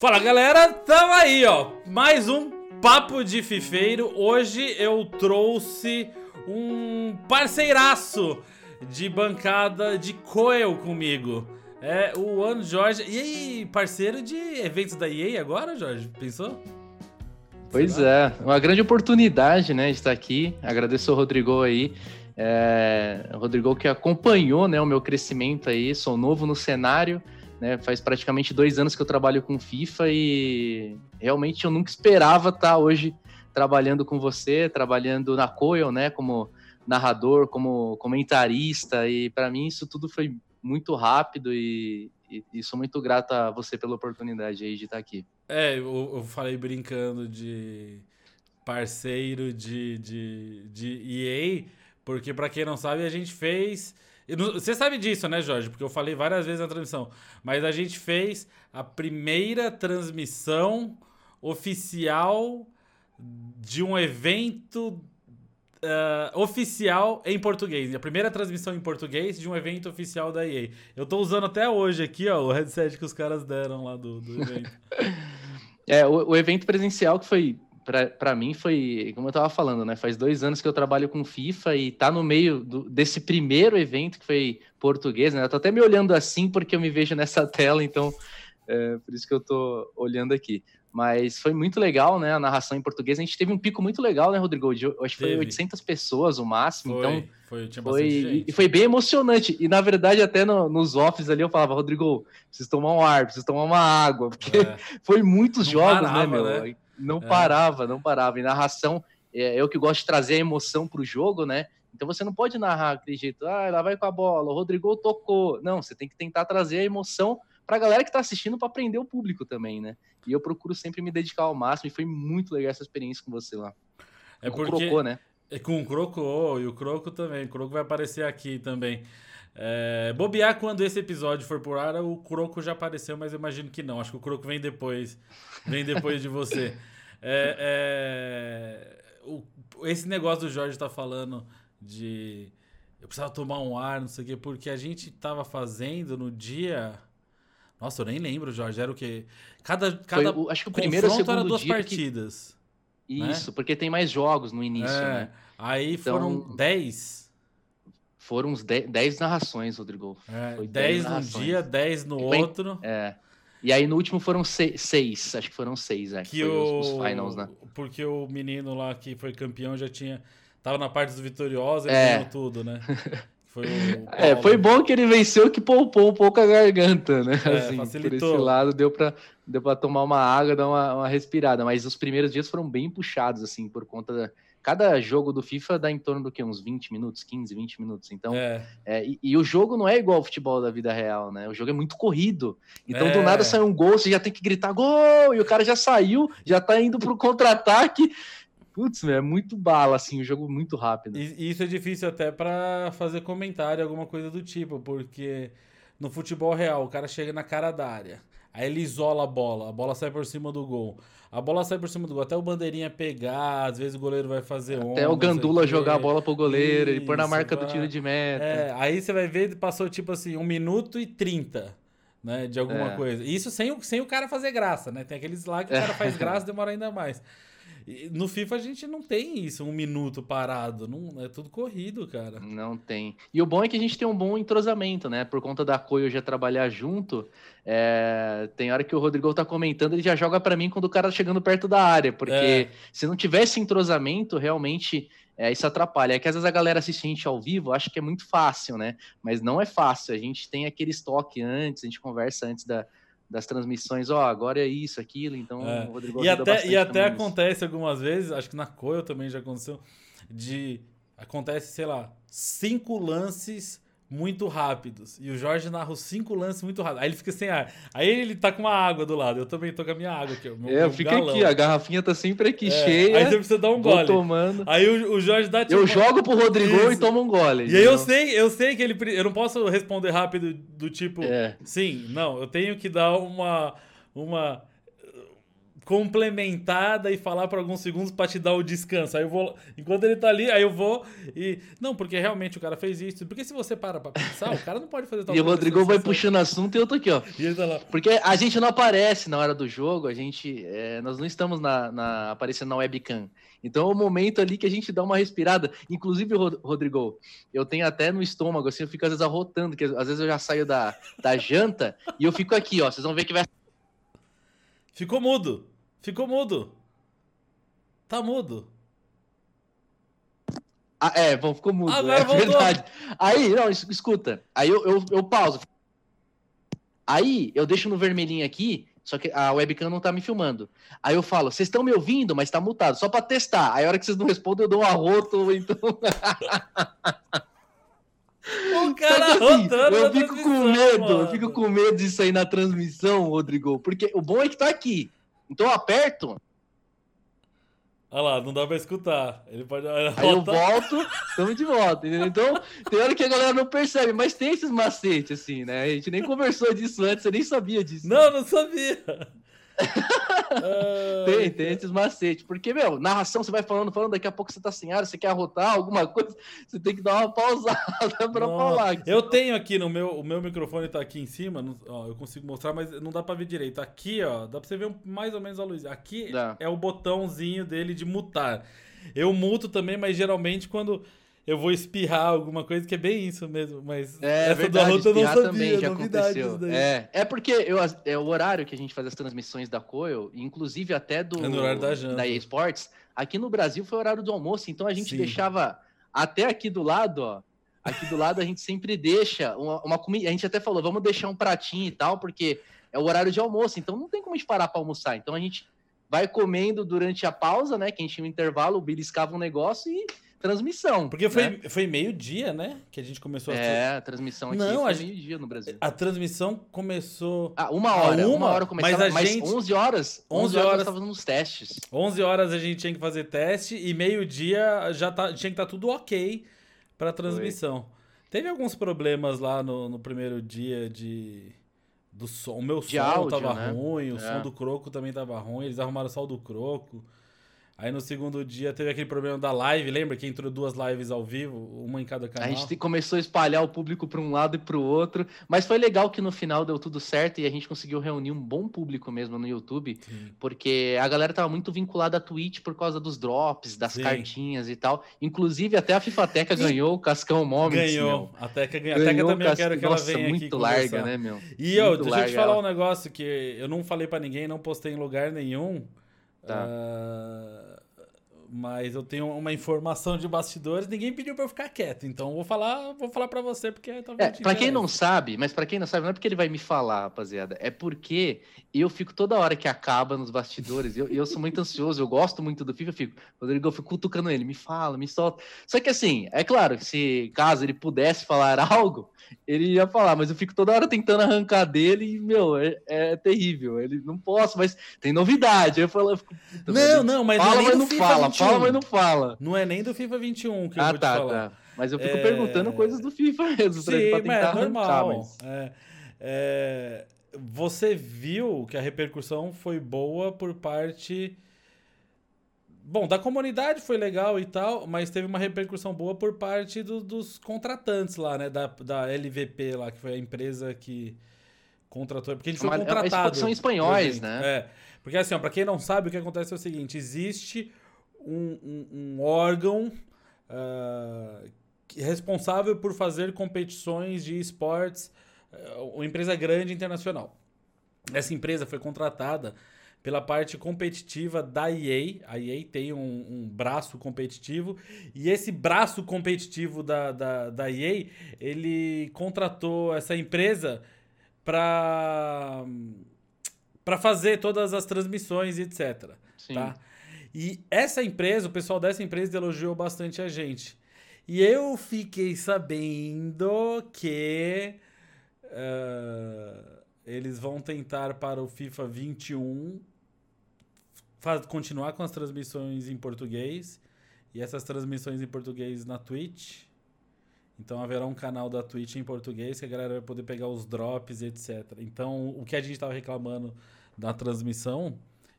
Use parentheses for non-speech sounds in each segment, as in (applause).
Fala galera, tamo aí ó, mais um Papo de Fifeiro. Hoje eu trouxe um parceiraço de bancada de Coel comigo. É o Ano Jorge. E aí, parceiro de eventos da EA agora, Jorge? Pensou? Pois é, uma grande oportunidade, né, de estar aqui. Agradeço ao Rodrigo aí. É, o Rodrigo que acompanhou né, o meu crescimento aí, sou novo no cenário. Né? Faz praticamente dois anos que eu trabalho com FIFA e realmente eu nunca esperava estar hoje trabalhando com você, trabalhando na Coil, né? Como narrador, como comentarista e para mim isso tudo foi muito rápido e, e, e, sou muito grato a você pela oportunidade aí de estar aqui. É, eu, eu falei brincando de parceiro de, de, de EA, porque para quem não sabe a gente fez você sabe disso, né, Jorge? Porque eu falei várias vezes na transmissão. Mas a gente fez a primeira transmissão oficial de um evento uh, oficial em português. A primeira transmissão em português de um evento oficial da EA. Eu tô usando até hoje aqui, ó, o headset que os caras deram lá do, do evento. (laughs) é, o, o evento presencial que foi para mim foi, como eu tava falando, né? Faz dois anos que eu trabalho com FIFA e tá no meio do, desse primeiro evento que foi português, né? Eu tô até me olhando assim porque eu me vejo nessa (laughs) tela, então é, por isso que eu tô olhando aqui. Mas foi muito legal, né? A narração em português. A gente teve um pico muito legal, né, Rodrigo? De, acho que foi 800 pessoas o máximo. Foi, então, foi, tinha foi gente. E foi bem emocionante. E na verdade, até no, nos offs ali eu falava, Rodrigo, preciso tomar um ar, preciso tomar uma água, porque é. (laughs) foi muitos Não jogos, né, parava, né, meu? Né? Não é. parava, não parava. E narração, é, eu que gosto de trazer a emoção para o jogo, né? Então você não pode narrar aquele jeito, ah, lá vai com a bola, o Rodrigo tocou. Não, você tem que tentar trazer a emoção para a galera que está assistindo para aprender o público também, né? E eu procuro sempre me dedicar ao máximo e foi muito legal essa experiência com você lá. É com porque... o Crocô, né? É com o Croco, e o Croco também. O Croco vai aparecer aqui também. É, bobear quando esse episódio for por ar, o Croco já apareceu, mas eu imagino que não. Acho que o Croco vem depois. Vem depois de você. É, é, o, esse negócio do Jorge tá falando de eu precisava tomar um ar, não sei o quê, porque a gente tava fazendo no dia. Nossa, eu nem lembro, Jorge. Era o quê? Cada, cada Foi, acho que o primeiro segundo era duas partidas. Que... Né? Isso, né? porque tem mais jogos no início, é, né? Aí então... foram 10 foram uns 10 narrações, Rodrigo. É, 10 num dia, 10 no outro. É. E aí no último foram seis, acho que foram seis, é, que, que o... os, os, finals, né? Porque o menino lá que foi campeão já tinha. Tava na parte dos vitoriosos, ele é. ganhou tudo, né? (laughs) Foi é, foi bom que ele venceu que poupou um pouco a garganta, né? É, assim, facilitou. por esse lado deu para deu pra tomar uma água, dar uma, uma respirada. Mas os primeiros dias foram bem puxados, assim, por conta da, cada jogo do FIFA dá em torno do que uns 20 minutos, 15, 20 minutos. Então, é. É, e, e, o jogo não é igual ao futebol da vida real, né? O jogo é muito corrido. Então, é. do nada sai um gol, você já tem que gritar gol, e o cara já saiu, já tá indo pro (laughs) contra-ataque. Putz, é muito bala, assim, o jogo muito rápido. E isso é difícil até para fazer comentário, alguma coisa do tipo, porque no futebol real, o cara chega na cara da área, aí ele isola a bola, a bola sai por cima do gol. A bola sai por cima do gol, até o bandeirinha pegar, às vezes o goleiro vai fazer onda. Até o Gandula jogar a bola pro goleiro Isso, e pôr na marca do tiro de meta. É, aí você vai ver, passou tipo assim, um minuto e trinta, né, de alguma é. coisa. Isso sem o, sem o cara fazer graça, né? Tem aqueles lá que o cara faz (laughs) graça demora ainda mais. No FIFA a gente não tem isso, um minuto parado. Não, é tudo corrido, cara. Não tem. E o bom é que a gente tem um bom entrosamento, né? Por conta da Coio já trabalhar junto. É... Tem hora que o Rodrigo tá comentando, ele já joga para mim quando o cara tá chegando perto da área. Porque é. se não tivesse entrosamento, realmente é, isso atrapalha. É que às vezes a galera assiste a gente ao vivo, acha que é muito fácil, né? Mas não é fácil. A gente tem aquele estoque antes, a gente conversa antes da, das transmissões, ó, oh, agora é isso, aquilo, então é. o Rodrigo E até, e até acontece algumas vezes, acho que na Coil também já aconteceu, de acontece, sei lá, cinco lances muito rápidos. E o Jorge narra os cinco lances muito rápidos. Aí ele fica sem ar. Aí ele tá com uma água do lado. Eu também tô com a minha água aqui. Meu, é, fica aqui, a garrafinha tá sempre aqui é, cheia. Aí você precisa dar um gole. tomando. Aí o, o Jorge dá tipo, Eu jogo pro Rodrigo Isso. e tomo um gole. E aí eu sei, eu sei que ele. Eu não posso responder rápido do tipo. É. Sim, não. Eu tenho que dar uma. uma complementada e falar por alguns segundos para te dar o descanso. Aí eu vou, enquanto ele tá ali, aí eu vou e não, porque realmente o cara fez isso. Porque se você para para pensar, o cara não pode fazer tal (laughs) E o Rodrigo vai puxando assunto e eu tô aqui, ó. Tá. Porque a gente não aparece na hora do jogo, a gente é, nós não estamos na, na, aparecendo na webcam. Então é o momento ali que a gente dá uma respirada. Inclusive, Rodrigo, eu tenho até no estômago, assim, eu fico às vezes arrotando, que às vezes eu já saio da, da janta e eu fico aqui, ó. Vocês vão ver que vai. Ficou mudo. Ficou mudo. Tá mudo. Ah, é, bom, ficou mudo. Agora é voltou. verdade. Aí, não, escuta. Aí eu, eu, eu pauso. Aí eu deixo no vermelhinho aqui, só que a webcam não tá me filmando. Aí eu falo, vocês estão me ouvindo, mas tá mutado, só para testar. Aí a hora que vocês não respondem, eu dou um arroto, então. (laughs) O cara assim, eu fico com medo, mano. eu fico com medo disso aí na transmissão, Rodrigo, porque o bom é que tá aqui. Então eu aperto. Olha lá, não dá pra escutar. Ele pode. Aí eu volto, estamos de volta, entendeu? Então, tem hora que a galera não percebe, mas tem esses macetes, assim, né? A gente nem conversou disso antes, você nem sabia disso. Não, não sabia. Tem, tem esses macetes. Porque, meu, narração, você vai falando, falando, daqui a pouco você tá sem ar, você quer arrotar alguma coisa, você tem que dar uma pausada (laughs) pra Nossa. falar. Eu tenho aqui no meu, o meu microfone tá aqui em cima, não, ó, eu consigo mostrar, mas não dá pra ver direito. Aqui, ó, dá pra você ver mais ou menos a luz. Aqui dá. é o botãozinho dele de mutar. Eu muto também, mas geralmente quando eu vou espirrar alguma coisa, que é bem isso mesmo, mas é, essa verdade, do eu não sabia, também já aconteceu. É, é porque eu, é o horário que a gente faz as transmissões da Coil, inclusive até do é horário da, janta. da EA Sports, aqui no Brasil foi o horário do almoço, então a gente Sim. deixava até aqui do lado, ó, aqui do lado a gente sempre deixa uma, uma comida, a gente até falou, vamos deixar um pratinho e tal, porque é o horário de almoço, então não tem como a gente parar para almoçar, então a gente vai comendo durante a pausa, né, que a gente tinha um intervalo, o beliscava um negócio e transmissão. Porque foi, né? foi meio-dia, né? Que a gente começou a. É, a transmissão aqui Não, foi meio-dia no Brasil. A transmissão começou. Ah, uma hora. uma, uma hora começava, mas, a mas gente... 11 horas. 11, 11 horas, horas fazendo os testes. 11 horas a gente tinha que fazer teste e meio-dia já tá, tinha que estar tá tudo ok para transmissão. Foi. Teve alguns problemas lá no, no primeiro dia de. Do som. O meu de som áudio, tava né? ruim, o é. som do croco também tava ruim. Eles arrumaram só o do croco. Aí no segundo dia teve aquele problema da live, lembra que entrou duas lives ao vivo, uma em cada canal? A gente começou a espalhar o público para um lado e para o outro, mas foi legal que no final deu tudo certo e a gente conseguiu reunir um bom público mesmo no YouTube, Sim. porque a galera tava muito vinculada à Twitch por causa dos drops, das Sim. cartinhas e tal. Inclusive até a FIFATECA (laughs) ganhou o Cascão Moments. Ganhou. Meu. A Teca ganhou. A Teca também eu quero que Nossa, ela venha muito aqui larga, né, meu? E eu, deixa eu te falar ela. um negócio que eu não falei para ninguém, não postei em lugar nenhum. Tá. Uh mas eu tenho uma informação de bastidores, ninguém pediu para eu ficar quieto, então vou falar, vou falar para você porque é, para quem não sabe, mas para quem não sabe, não é porque ele vai me falar, rapaziada, é porque eu fico toda hora que acaba nos bastidores, eu, eu sou muito ansioso, eu gosto muito do FIFA, eu fico, Rodrigo, eu fico cutucando ele, me fala, me solta. Só que assim, é claro, se caso ele pudesse falar (laughs) algo, ele ia falar, mas eu fico toda hora tentando arrancar dele e, meu, é, é terrível. Ele não posso, mas tem novidade. Eu falo, eu fico, não, não, mas fala, não mas não FIFA fala, 21. Fala, mas não fala. Não é nem do FIFA 21 que ah, eu vou tá, te falar. Tá. Mas eu fico é... perguntando coisas do FIFA mesmo, Sim, pra, tentar é normal. Mas... É, é, você viu que a repercussão foi boa por parte Bom, da comunidade foi legal e tal, mas teve uma repercussão boa por parte do, dos contratantes lá, né? Da, da LVP lá, que foi a empresa que contratou. Porque ele foi uma, contratado. São espanhóis, né? É. Porque assim, ó, pra quem não sabe, o que acontece é o seguinte: existe um, um, um órgão uh, responsável por fazer competições de esportes, uh, uma empresa grande internacional. Essa empresa foi contratada pela parte competitiva da EA. A EA tem um, um, braço competitivo e esse braço competitivo da, da, da EA, ele contratou essa empresa para para fazer todas as transmissões, etc. Sim. Tá? E essa empresa, o pessoal dessa empresa elogiou bastante a gente. E eu fiquei sabendo que uh, eles vão tentar para o FIFA 21 faz, continuar com as transmissões em português e essas transmissões em português na Twitch. Então haverá um canal da Twitch em português que a galera vai poder pegar os drops etc. Então o que a gente estava reclamando da transmissão,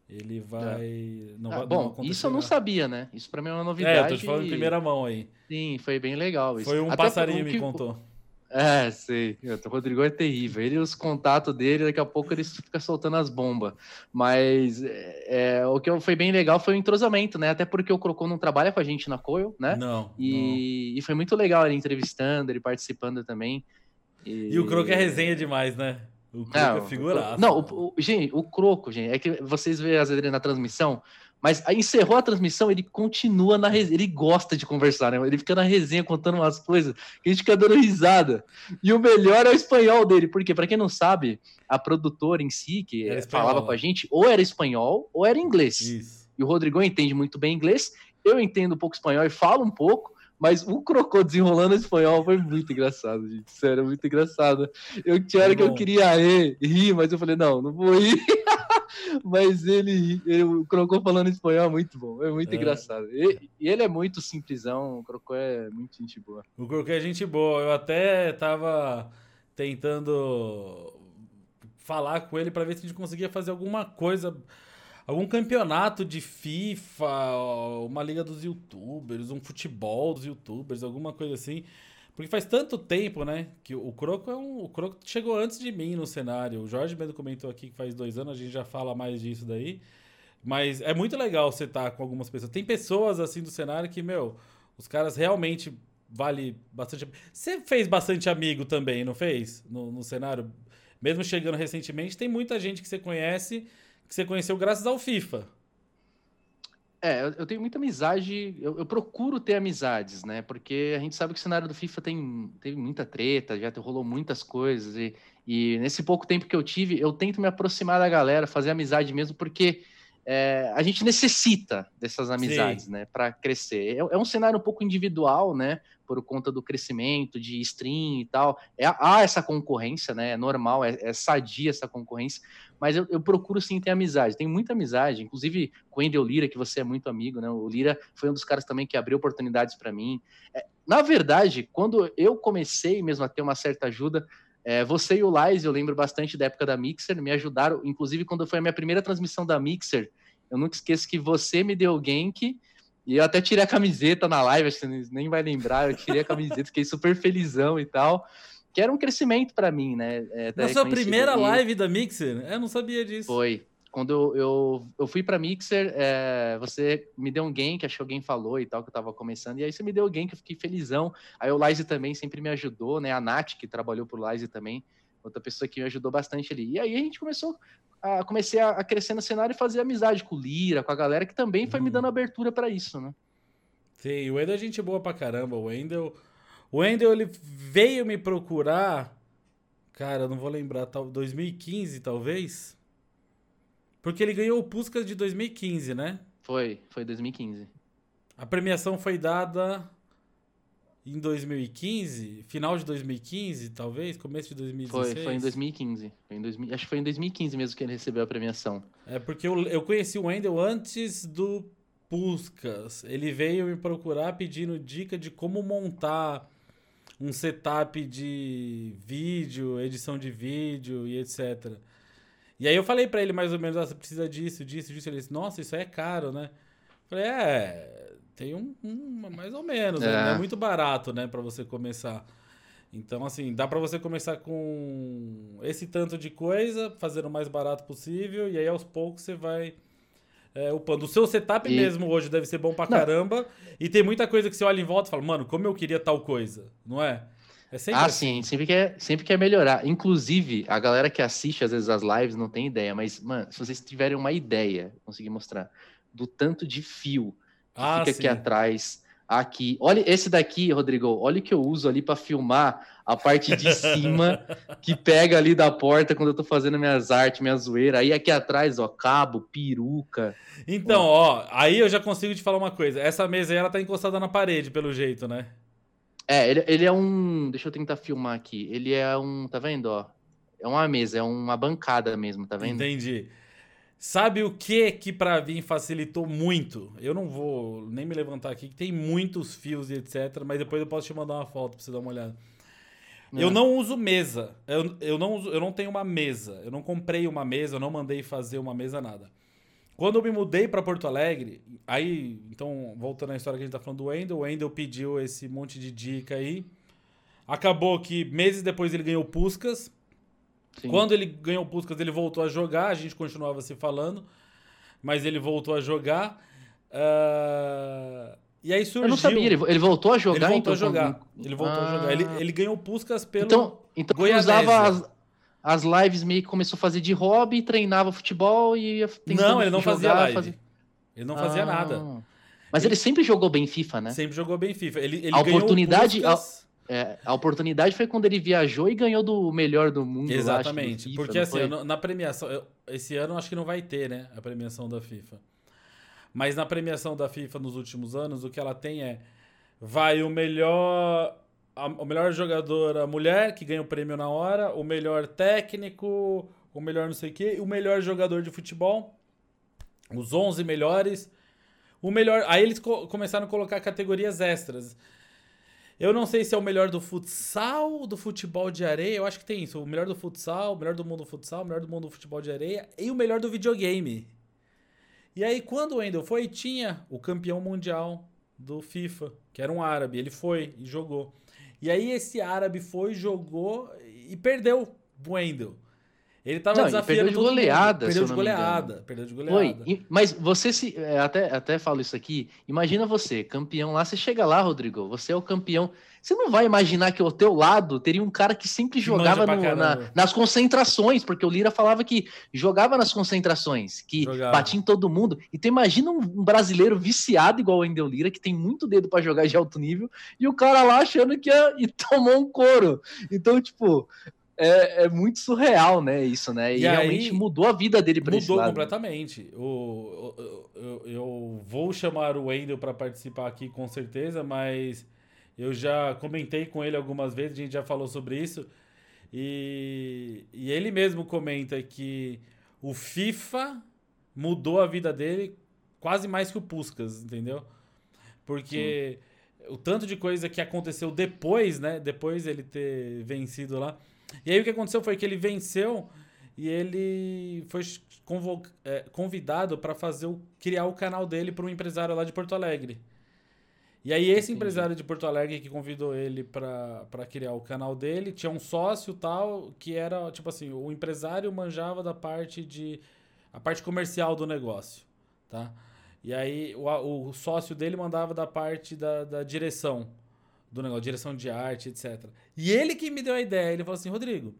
Ele vai. É. Não ah, vai bom, não isso eu não sabia, né? Isso pra mim é uma novidade. É, eu tô te falando em primeira mão aí. Sim, foi bem legal. Isso. Foi um Até passarinho que... me contou. É, sei. O Rodrigo é terrível. Ele os contatos dele, daqui a pouco ele fica soltando as bombas. Mas é, o que foi bem legal foi o entrosamento, né? Até porque o Crocô não trabalha com a gente na Coil, né? Não. E, não. e foi muito legal ele entrevistando, ele participando também. E, e o Croco é resenha demais, né? O Croco não, é figuraço. Não, o, o, gente, o Croco, gente, é que vocês veem às vezes na transmissão, mas aí encerrou a transmissão, ele continua na resenha, ele gosta de conversar, né? Ele fica na resenha contando umas coisas que a gente fica dando risada. E o melhor é o espanhol dele, porque para quem não sabe, a produtora em si que falava com a gente, ou era espanhol ou era inglês. Isso. E o Rodrigo entende muito bem inglês, eu entendo um pouco espanhol e falo um pouco, mas o Crocô desenrolando espanhol foi muito engraçado, gente. Sério, muito engraçado. Eu tinha hora que eu queria rir, rir, mas eu falei, não, não vou rir. (laughs) mas ele, ele, o Crocô falando espanhol é muito bom, é muito é. engraçado. E, ele é muito simplesão, o Crocô é muito gente boa. O Crocô é gente boa. Eu até tava tentando falar com ele para ver se a gente conseguia fazer alguma coisa algum campeonato de FIFA, uma liga dos youtubers, um futebol dos youtubers, alguma coisa assim. Porque faz tanto tempo, né? Que o Croco é um. O Croco chegou antes de mim no cenário. O Jorge mesmo comentou aqui que faz dois anos, a gente já fala mais disso daí. Mas é muito legal você estar tá com algumas pessoas. Tem pessoas assim do cenário que, meu, os caras realmente vale bastante. Você fez bastante amigo também, não fez? No, no cenário? Mesmo chegando recentemente, tem muita gente que você conhece que você conheceu graças ao FIFA. É, eu, tenho muita amizade, eu, eu, procuro ter amizades, né? Porque a gente sabe que o cenário do FIFA tem, tem muita treta, já rolou muitas coisas. E, e nesse pouco tempo que eu tive, eu tento me aproximar da galera, fazer amizade mesmo, porque é, a gente necessita dessas amizades, Sim. né? Para crescer. É, é, um cenário um pouco individual, né? Por conta do crescimento de stream e tal. É, há essa concorrência, né? É normal, é, é sadia essa concorrência mas eu, eu, procuro sim ter amizade. Tenho muita amizade, inclusive com o Endel Lira, que você é muito amigo, né? O Lira foi um dos caras também que abriu oportunidades para mim. É, na verdade, quando eu comecei mesmo a ter uma certa ajuda, é, você e o Lais, eu lembro bastante da época da Mixer, me ajudaram, inclusive quando foi a minha primeira transmissão da Mixer, eu nunca esqueço que você me deu o gank, e eu até tirei a camiseta na live, acho que você nem vai lembrar, eu tirei a camiseta, fiquei super felizão e tal que era um crescimento para mim, né? É, Na sua primeira live da Mixer? Eu não sabia disso. Foi. Quando eu, eu, eu fui para Mixer, é, você me deu um game que acho que alguém falou e tal, que eu tava começando, e aí você me deu o game que eu fiquei felizão. Aí o Lize também sempre me ajudou, né? A Nath, que trabalhou pro Lize também, outra pessoa que me ajudou bastante ali. E aí a gente começou a, comecei a, crescer no cenário e fazer amizade com o Lira, com a galera que também foi me uhum. dando abertura para isso, né? Sim, o Wendel é gente boa pra caramba. O Wendel o Wendel, ele veio me procurar. Cara, eu não vou lembrar, tal, 2015 talvez. Porque ele ganhou o Puskas de 2015, né? Foi, foi 2015. A premiação foi dada em 2015, final de 2015, talvez, começo de 2016. Foi, foi em 2015. Foi em 2000, acho que foi em 2015 mesmo que ele recebeu a premiação. É porque eu, eu conheci o Wendel antes do Puskas. Ele veio me procurar pedindo dica de como montar um setup de vídeo, edição de vídeo e etc. E aí eu falei para ele mais ou menos, ah, você precisa disso, disso, disso. Ele disse, nossa, isso aí é caro, né? Eu falei, é, tem um, um mais ou menos, é. Né? é muito barato, né, para você começar. Então, assim, dá para você começar com esse tanto de coisa, fazendo o mais barato possível, e aí aos poucos você vai é, upando. O seu setup e... mesmo hoje deve ser bom pra não. caramba. E tem muita coisa que você olha em volta e fala, mano, como eu queria tal coisa, não é? É sempre ah, assim. sim, sempre quer, sempre quer melhorar. Inclusive, a galera que assiste às vezes as lives não tem ideia, mas, mano, se vocês tiverem uma ideia, conseguir mostrar, do tanto de fio que ah, fica sim. aqui atrás, aqui. Olha esse daqui, Rodrigo. Olha o que eu uso ali para filmar a parte de (laughs) cima que pega ali da porta quando eu tô fazendo minhas artes, minha zoeira. Aí aqui atrás, ó, cabo, peruca. Então, ó, aí eu já consigo te falar uma coisa. Essa mesa aí, ela tá encostada na parede, pelo jeito, né? É, ele, ele é um. Deixa eu tentar filmar aqui. Ele é um. Tá vendo, ó? É uma mesa, é uma bancada mesmo, tá vendo? Entendi. Sabe o que que para mim facilitou muito? Eu não vou nem me levantar aqui, que tem muitos fios e etc, mas depois eu posso te mandar uma foto para você dar uma olhada. É. Eu não uso mesa. Eu, eu, não uso, eu não tenho uma mesa. Eu não comprei uma mesa, eu não mandei fazer uma mesa, nada. Quando eu me mudei para Porto Alegre, aí, então, voltando à história que a gente tá falando do Wendel, o Wendel pediu esse monte de dica aí. Acabou que meses depois ele ganhou Puscas. Sim. Quando ele ganhou Puscas, ele voltou a jogar, a gente continuava se falando, mas ele voltou a jogar. Uh... E aí surgiu. Eu não sabia, ele, ele voltou a jogar. Ele voltou então, a jogar. Ele voltou ah. a jogar. Ele, ele ganhou Puscas pelo. Então, então usava as, as lives meio que começou a fazer de hobby, treinava futebol e ia Não, ele não jogar, fazia live. Fazia... Ele não fazia ah. nada. Mas ele, ele, sempre jogou bem FIFA, né? Sempre jogou bem FIFA. Ele, ele a oportunidade. A, é, a oportunidade foi quando ele viajou e ganhou do melhor do mundo. Exatamente. FIFA, porque assim, na premiação. Esse ano acho que não vai ter, né? A premiação da FIFA. Mas na premiação da FIFA nos últimos anos, o que ela tem é. Vai o melhor a, o melhor jogadora mulher, que ganha o prêmio na hora, o melhor técnico, o melhor não sei o quê, o melhor jogador de futebol, os 11 melhores, o melhor... Aí eles co começaram a colocar categorias extras. Eu não sei se é o melhor do futsal, do futebol de areia, eu acho que tem isso, o melhor do futsal, o melhor do mundo do futsal, o melhor do mundo do futebol de areia e o melhor do videogame. E aí quando o Wendel foi, tinha o campeão mundial do FIFA, que era um árabe, ele foi e jogou. E aí esse árabe foi, jogou e perdeu o Wendel. Ele tava não, desafiando perdeu de goleada, Perdeu de goleada, perdeu de goleada. Foi, mas você se é, até até falo isso aqui, imagina você, campeão lá, você chega lá, Rodrigo, você é o campeão. Você não vai imaginar que ao teu lado teria um cara que sempre jogava no, na, nas concentrações, porque o Lira falava que jogava nas concentrações, que jogava. batia em todo mundo. Então imagina um, um brasileiro viciado igual o Endel Lira, que tem muito dedo para jogar de alto nível, e o cara lá achando que ia, e (laughs) tomou um couro. Então, tipo, é, é, muito surreal, né? Isso, né? E, e realmente mudou a vida dele para Mudou completamente. O, o, eu, eu vou chamar o Wendel para participar aqui com certeza, mas eu já comentei com ele algumas vezes, a gente já falou sobre isso. E, e ele mesmo comenta que o FIFA mudou a vida dele quase mais que o Puskas, entendeu? Porque Sim. o tanto de coisa que aconteceu depois, né? Depois ele ter vencido lá. E aí o que aconteceu foi que ele venceu e ele foi é, convidado para fazer o, criar o canal dele para um empresário lá de Porto Alegre. E aí esse Entendi. empresário de Porto Alegre que convidou ele para criar o canal dele, tinha um sócio tal que era, tipo assim, o empresário manjava da parte de a parte comercial do negócio, tá? E aí o, o sócio dele mandava da parte da, da direção do negócio, direção de arte, etc. E ele que me deu a ideia, ele falou assim, Rodrigo,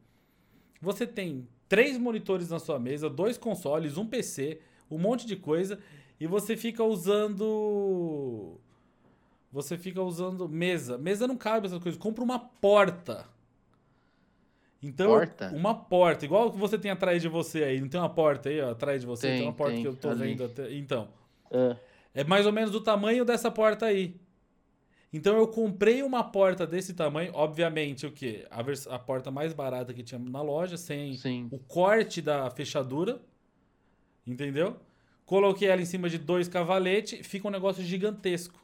você tem três monitores na sua mesa, dois consoles, um PC, um monte de coisa, e você fica usando... Você fica usando mesa. Mesa não cabe essas coisas. Compra uma porta. Então, porta? uma porta. Igual que você tem atrás de você aí. Não tem uma porta aí, ó, atrás de você? Tem, tem uma porta tem, que eu tô ali. vendo até. Então. É. é mais ou menos do tamanho dessa porta aí. Então eu comprei uma porta desse tamanho, obviamente o que? A, a, porta mais barata que tinha na loja, sem Sim. o corte da fechadura, entendeu? Coloquei ela em cima de dois cavaletes, fica um negócio gigantesco.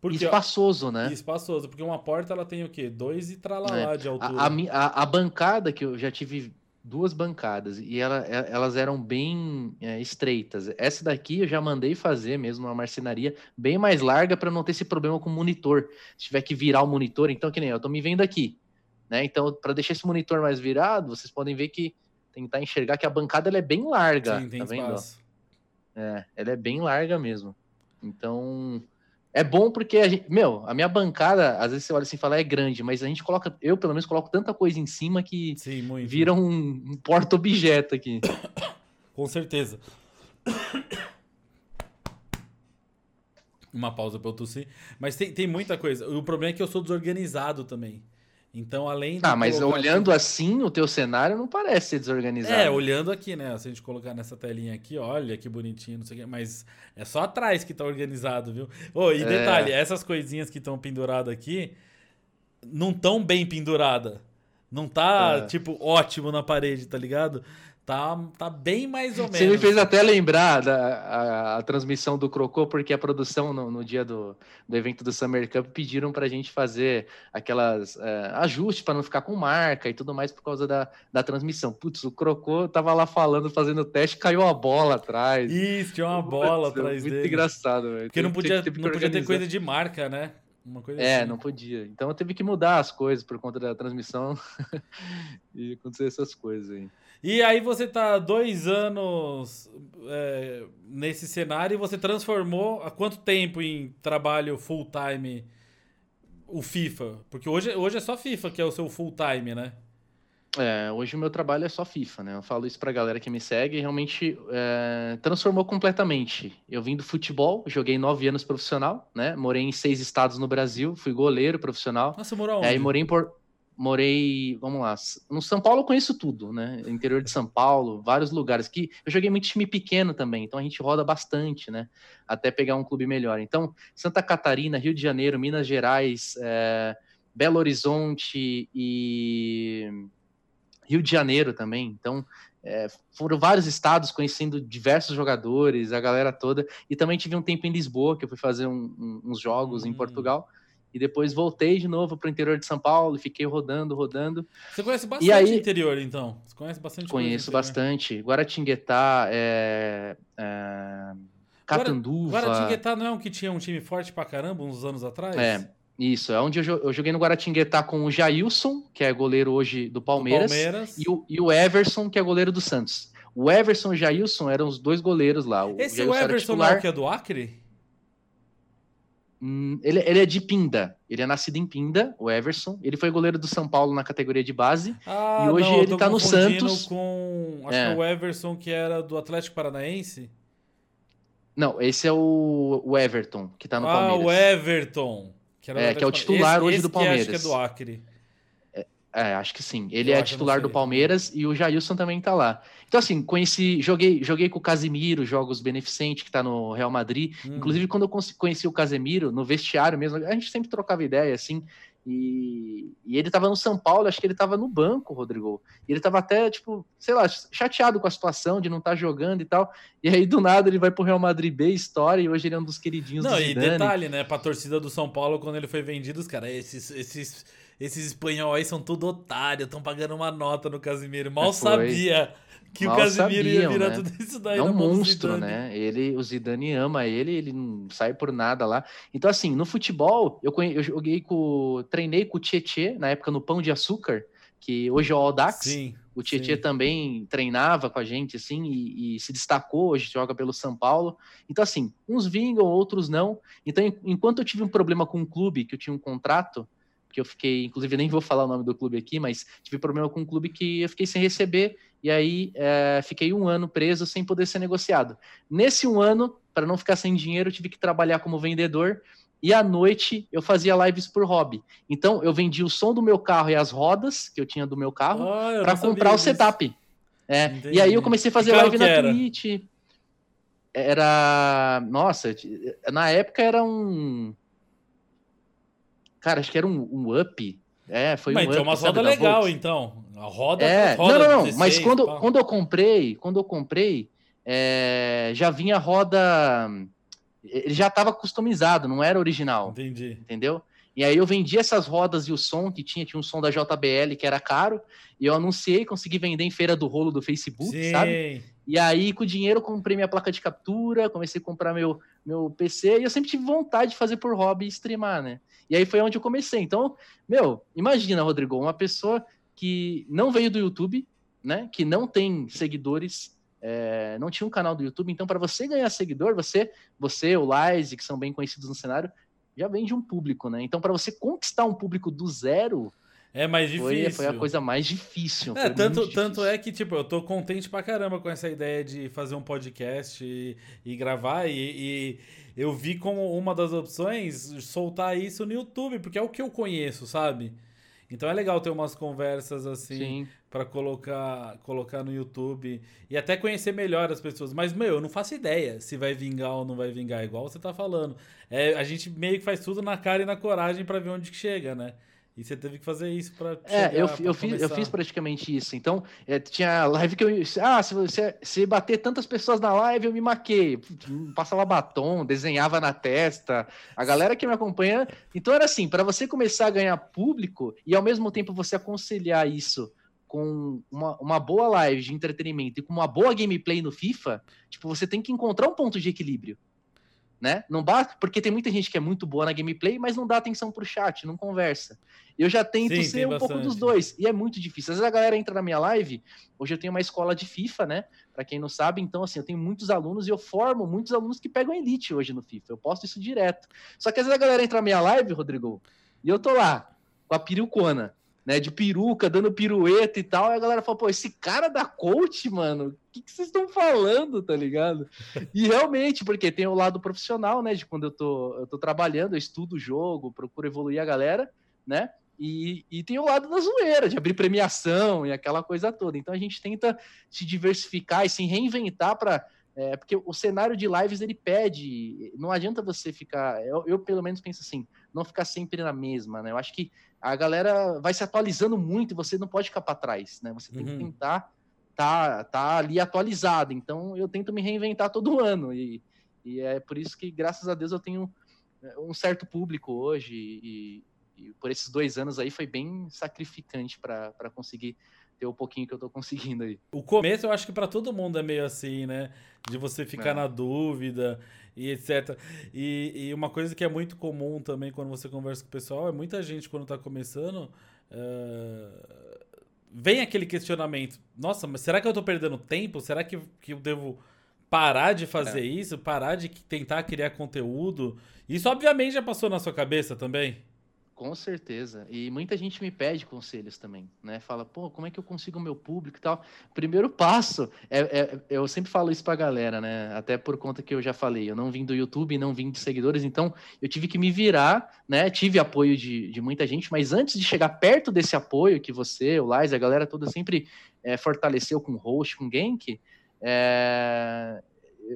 Porque, espaçoso, né? Espaçoso, porque uma porta ela tem o quê? Dois e tralalá é. de altura. A, a, a, bancada que eu já tive duas bancadas e ela, elas eram bem é, estreitas. Essa daqui eu já mandei fazer mesmo uma marcenaria bem mais larga para não ter esse problema com o monitor. Se tiver que virar o monitor, então que nem eu tô me vendo aqui, né? Então para deixar esse monitor mais virado, vocês podem ver que tentar enxergar que a bancada ela é bem larga, Sim, tá vendo? É, ela é bem larga mesmo. Então é bom porque a gente, meu, a minha bancada, às vezes você olha assim e fala, é grande, mas a gente coloca, eu pelo menos coloco tanta coisa em cima que Sim, vira um, um porta-objeto aqui. (coughs) Com certeza. (coughs) Uma pausa para eu tossir. Mas tem, tem muita coisa. O problema é que eu sou desorganizado também. Então, além de. Ah, mas olhando assim... o teu cenário não parece ser desorganizado. É, olhando aqui, né? Se a gente colocar nessa telinha aqui, olha que bonitinho, não sei o quê. Mas é só atrás que tá organizado, viu? Oh, e é. detalhe, essas coisinhas que estão penduradas aqui não tão bem pendurada. Não tá, é. tipo, ótimo na parede, tá ligado? Tá, tá bem mais ou menos. Você me fez até lembrar da a, a transmissão do Crocô, porque a produção no, no, dia do, do evento do Summer Cup pediram para a gente fazer aquelas é, ajustes para não ficar com marca e tudo mais por causa da, da transmissão. Putz, o Crocô tava lá falando, fazendo teste, caiu a bola atrás. Isso, tinha uma bola Putz, atrás muito dele. Muito engraçado, velho. Porque não podia, não podia ter coisa de marca, né? é, assim. não podia. Então eu tive que mudar as coisas por conta da transmissão (laughs) e acontecer essas coisas aí. E aí você tá dois anos é, nesse cenário e você transformou há quanto tempo em trabalho full time o FIFA? Porque hoje, hoje é só FIFA que é o seu full time, né? É, hoje o meu trabalho é só FIFA, né? Eu falo isso pra galera que me segue e realmente é, transformou completamente. Eu vim do futebol, joguei nove anos profissional, né? Morei em seis estados no Brasil, fui goleiro profissional. Nossa, morou onde? Aí morei em, Por morei, vamos lá, no São Paulo eu conheço tudo, né? Interior de São Paulo, vários lugares que eu joguei muito time pequeno também, então a gente roda bastante, né? Até pegar um clube melhor. Então, Santa Catarina, Rio de Janeiro, Minas Gerais, é, Belo Horizonte e Rio de Janeiro também. Então, é, foram vários estados conhecendo diversos jogadores, a galera toda. E também tive um tempo em Lisboa, que eu fui fazer um, um, uns jogos hum. em Portugal e depois voltei de novo para o interior de São Paulo e fiquei rodando, rodando. Você conhece bastante e aí, interior, então? Você conhece bastante Conheço bastante. Guaratinguetá, é, é, Catanduva. Guaratinguetá não é um que tinha um time forte pra caramba uns anos atrás? É, isso. É onde eu, joguei no Guaratinguetá com o Jailson, que é goleiro hoje do Palmeiras, do Palmeiras. E, o, e o Everson, que é goleiro do Santos. O Everson e o Jailson eram os dois goleiros lá. O Esse o Everson não é que é do Acre? Hum, ele, ele, é de Pinda. Ele é nascido em Pinda, o Everson. Ele foi goleiro do São Paulo na categoria de base. Ah, e hoje não, ele tá no Santos. com acho é. que é o Everson que era do Atlético Paranaense. Não, esse é o, o Everton, que tá no ah, Palmeiras. Ah, o Everton. Que, é, que é o titular esse, hoje esse do Palmeiras. Que acho que é do Acre. É, acho que sim. Ele Eu é titular do Palmeiras e o Jailson também tá lá. Então, assim, conheci, joguei, joguei com o Casimiro, jogos beneficente, que tá no Real Madrid. Hum. Inclusive, quando eu conheci o Casemiro, no vestiário mesmo, a gente sempre trocava ideia, assim. E, e ele tava no São Paulo, acho que ele tava no banco, Rodrigo. E ele tava até, tipo, sei lá, chateado com a situação de não estar tá jogando e tal. E aí, do nada, ele vai pro Real Madrid B, história, e hoje ele é um dos queridinhos não, do. Não, e detalhe, né, pra torcida do São Paulo, quando ele foi vendido, os caras, esses, esses esses espanhóis aí são tudo otário, estão pagando uma nota no Casimiro. Mal sabia que Mal o Casimiro sabiam, ia virar né? tudo isso daí. É um monstro, né? Ele, o Zidane ama ele, ele não sai por nada lá. Então, assim, no futebol, eu, conhe... eu joguei com. treinei com o Tietê, na época no Pão de Açúcar, que hoje é o Audax. Sim. O Tietchan também treinava com a gente, assim, e, e, se destacou, hoje joga pelo São Paulo. Então, assim, uns vingam, outros não. Então, enquanto eu tive um problema com um clube, que eu tinha um contrato, que eu fiquei, inclusive nem vou falar o nome do clube aqui, mas tive problema com um clube que eu fiquei sem receber e aí é, fiquei um ano preso sem poder ser negociado. Nesse um ano, para não ficar sem dinheiro, eu tive que trabalhar como vendedor e à noite eu fazia lives por hobby. Então eu vendia o som do meu carro e as rodas que eu tinha do meu carro ah, para comprar o setup. É, e aí eu comecei a fazer live na era? Twitch. Era. Nossa, na época era um Cara, acho que era um, um up. É, foi mas um então, up. Mas uma roda legal, Volks. então. A roda. É, roda não, não, não. 16, mas quando, quando eu comprei, quando eu comprei, é, já vinha roda. Ele já estava customizado, não era original. Entendi. Entendeu? E aí eu vendi essas rodas e o som que tinha, tinha um som da JBL que era caro, e eu anunciei, consegui vender em feira do rolo do Facebook, Sim. sabe? E aí com o dinheiro comprei minha placa de captura, comecei a comprar meu, meu PC, e eu sempre tive vontade de fazer por hobby e streamar, né? E aí foi onde eu comecei. Então, meu, imagina, Rodrigo, uma pessoa que não veio do YouTube, né? Que não tem seguidores, é, não tinha um canal do YouTube. Então, para você ganhar seguidor, você, você, o Lize, que são bem conhecidos no cenário, já vem de um público, né? Então, para você conquistar um público do zero, é mais difícil. Foi, foi a coisa mais difícil. É, tanto, tanto é que, tipo, eu tô contente pra caramba com essa ideia de fazer um podcast e, e gravar. E, e, eu vi como uma das opções soltar isso no YouTube, porque é o que eu conheço, sabe? Então é legal ter umas conversas assim para colocar colocar no YouTube e até conhecer melhor as pessoas. Mas, meu, eu não faço ideia se vai vingar ou não vai vingar, igual você tá falando. É, a gente meio que faz tudo na cara e na coragem para ver onde que chega, né? E você teve que fazer isso para. É, eu, eu, fiz, eu fiz praticamente isso. Então, é, tinha live que eu. Ah, se você se bater tantas pessoas na live, eu me maquei. Passava batom, desenhava na testa. A galera que me acompanha. Então, era assim: para você começar a ganhar público e ao mesmo tempo você aconselhar isso com uma, uma boa live de entretenimento e com uma boa gameplay no FIFA, tipo, você tem que encontrar um ponto de equilíbrio né? Não basta, porque tem muita gente que é muito boa na gameplay, mas não dá atenção pro chat, não conversa. Eu já tento Sim, ser um bastante. pouco dos dois, e é muito difícil. Às vezes a galera entra na minha live, hoje eu tenho uma escola de FIFA, né? Para quem não sabe, então assim, eu tenho muitos alunos e eu formo muitos alunos que pegam elite hoje no FIFA. Eu posto isso direto. Só que às vezes a galera entra na minha live, Rodrigo, e eu tô lá com a perucona né, de peruca, dando pirueta e tal. E a galera fala, pô, esse cara da coach, mano, o que, que vocês estão falando, tá ligado? (laughs) E realmente, porque tem o lado profissional, né, de quando eu tô, eu tô trabalhando, eu estudo o jogo, procuro evoluir a galera, né? E, e tem o lado da zoeira, de abrir premiação e aquela coisa toda. Então a gente tenta se diversificar e se reinventar para é, porque o cenário de lives ele pede, não adianta você ficar, eu, eu, pelo menos penso assim, não ficar sempre na mesma, né? Eu acho que a galera vai se atualizando muito e você não pode ficar para trás, né? Você tem uhum. que tentar tá, tá ali atualizado. Então eu tento me reinventar todo (laughs) ano e, e é por isso que graças a Deus eu tenho é, um certo público hoje e, e por esses dois anos aí foi bem sacrificante para conseguir ter o pouquinho que eu tô conseguindo aí. O começo eu acho que para todo mundo é meio assim, né? De você ficar é. na dúvida e etc. E, e, uma coisa que é muito comum também quando você conversa com o pessoal é muita gente quando tá começando. Uh, vem aquele questionamento: nossa, mas será que eu tô perdendo tempo? Será que, que eu devo parar de fazer é. isso? Parar de tentar criar conteúdo? Isso, obviamente, já passou na sua cabeça também? Com certeza. E muita gente me pede conselhos também, né? Fala, pô, como é que eu consigo o meu público e tal? Primeiro passo, é, é, eu sempre falo isso pra galera, né? Até por conta que eu já falei, eu não vim do YouTube, não vim de seguidores, então eu tive que me virar, né? Tive apoio de, de muita gente, mas antes de chegar perto desse apoio que você, o Lais, a galera toda sempre é, fortaleceu com host, com Genk, é,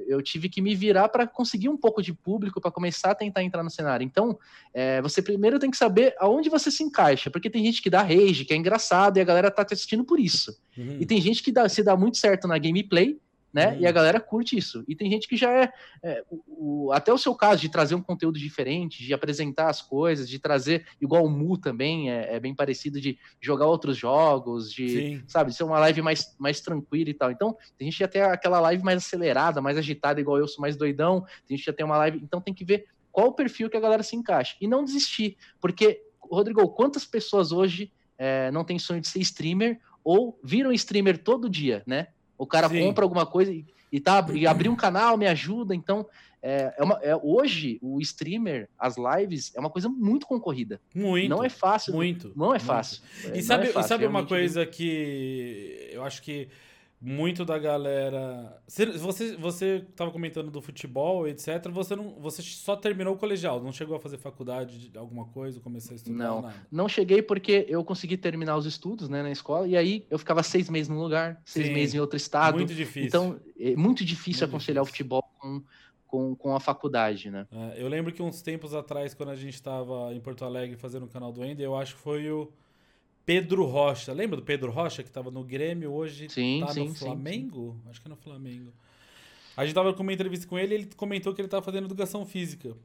eu tive que me virar para conseguir um pouco de público para começar a tentar entrar no cenário. Então, é, você primeiro tem que saber aonde você se encaixa, porque tem gente que dá rage, que é engraçado e a galera tá te assistindo por isso. Uhum. E tem gente que dá, se dá muito certo na gameplay né? Uhum. E a galera curte isso. E tem gente que já é, é o, o, até o seu caso de trazer um conteúdo diferente, de apresentar as coisas, de trazer igual o Mu também é, é bem parecido de jogar outros jogos, de Sim. sabe, ser uma live mais, mais tranquila e tal. Então tem gente que já tem aquela live mais acelerada, mais agitada, igual eu sou mais doidão. Tem gente que já tem uma live, então tem que ver qual o perfil que a galera se encaixa e não desistir, porque Rodrigo, quantas pessoas hoje é, não tem sonho de ser streamer ou viram streamer todo dia, né? O cara Sim. compra alguma coisa e, e, tá, e abrir um canal me ajuda. Então, é, é, uma, é, hoje, o streamer, as lives, é uma coisa muito concorrida. Muito. Não é fácil. Muito. Não é fácil. E, sabe, é fácil, e sabe uma coisa que eu acho que muito da galera. Você, você tava comentando do futebol, etc. Você não, você só terminou o colegial, não chegou a fazer faculdade de alguma coisa, começou a estudar? Não, não cheguei porque eu consegui terminar os estudos, né, na escola e aí eu ficava seis meses num lugar, seis Sim, meses em outro estado. Muito difícil. Então é muito difícil muito aconselhar difícil. o futebol com com, com a faculdade, né? É, eu lembro que uns tempos atrás, quando a gente estava em Porto Alegre fazendo o canal do Ender, eu acho que foi o Pedro Rocha. Lembra do Pedro Rocha que estava no Grêmio hoje? Sim, tá sim, no Flamengo? Sim. Acho que é no Flamengo. A gente tava com uma entrevista com ele e ele comentou que ele tava fazendo educação física.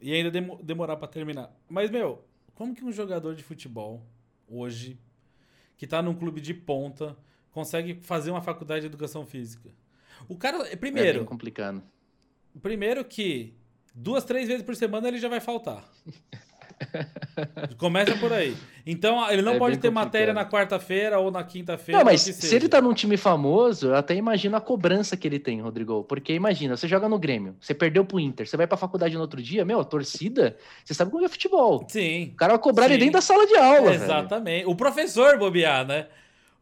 E ainda dem demorar para terminar. Mas, meu, como que um jogador de futebol, hoje, que tá num clube de ponta, consegue fazer uma faculdade de educação física? O cara, primeiro. É bem complicado. Primeiro que duas, três vezes por semana ele já vai faltar. (laughs) Começa por aí. Então, ele não é pode ter complicado. matéria na quarta-feira ou na quinta-feira. Não, mas se ele tá num time famoso, eu até imagino a cobrança que ele tem, Rodrigo. Porque imagina, você joga no Grêmio, você perdeu pro Inter, você vai pra faculdade no outro dia, meu, a torcida, você sabe como é futebol. Sim. O cara vai cobrar sim. ele dentro da sala de aula. exatamente. Velho. O professor bobear, né?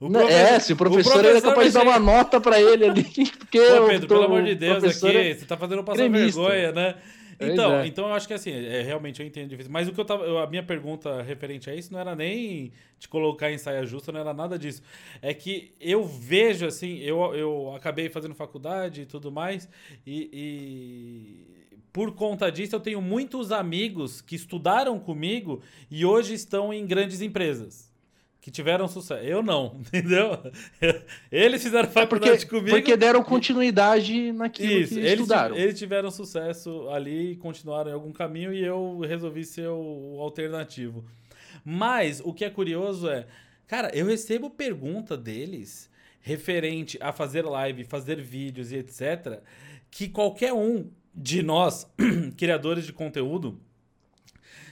O professor, é, se o professor, o professor é capaz de dar uma nota para ele ali. (laughs) Porque Pô, Pedro, tô, pelo amor de Deus, aqui, é você tá fazendo passar vergonha, né? Então, é. então eu acho que assim, é, realmente eu entendo difícil. Mas o que eu tava. Eu, a minha pergunta referente a isso não era nem de colocar em saia justa, não era nada disso. É que eu vejo, assim, eu, eu acabei fazendo faculdade e tudo mais, e, e por conta disso, eu tenho muitos amigos que estudaram comigo e hoje estão em grandes empresas. Que tiveram sucesso. Eu não, (laughs) entendeu? Eles fizeram faculdade é porque, comigo. Porque deram continuidade naquilo Isso, que eles estudaram. Eles tiveram sucesso ali, continuaram em algum caminho e eu resolvi ser o alternativo. Mas o que é curioso é, cara, eu recebo pergunta deles referente a fazer live, fazer vídeos e etc, que qualquer um de nós, (clears throat) criadores de conteúdo,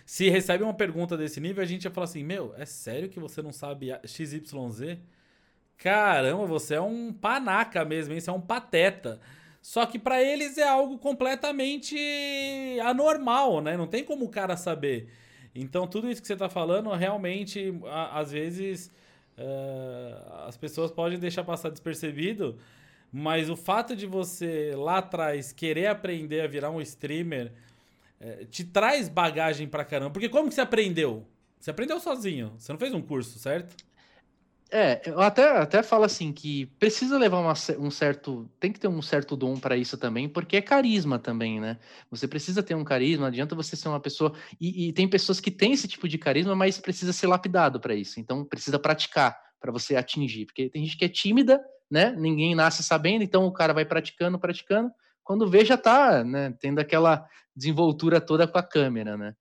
se recebe uma pergunta desse nível, a gente ia falar assim: Meu, é sério que você não sabe XYZ? Caramba, você é um panaca mesmo, hein? Você é um pateta. Só que para eles é algo completamente anormal, né? Não tem como o cara saber. Então, tudo isso que você está falando, realmente, às vezes, uh, as pessoas podem deixar passar despercebido, mas o fato de você lá atrás querer aprender a virar um streamer é, te traz bagagem pra caramba. Porque como que você aprendeu? Você aprendeu sozinho, você não fez um curso, certo? É, eu até, até falo assim que precisa levar uma, um certo. Tem que ter um certo dom para isso também, porque é carisma também, né? Você precisa ter um carisma, não adianta você ser uma pessoa. E, e tem pessoas que têm esse tipo de carisma, mas precisa ser lapidado para isso. Então precisa praticar para você atingir. Porque tem gente que é tímida, né? Ninguém nasce sabendo, então o cara vai praticando, praticando. Quando vê, já tá, né? Tendo aquela desenvoltura toda com a câmera, né?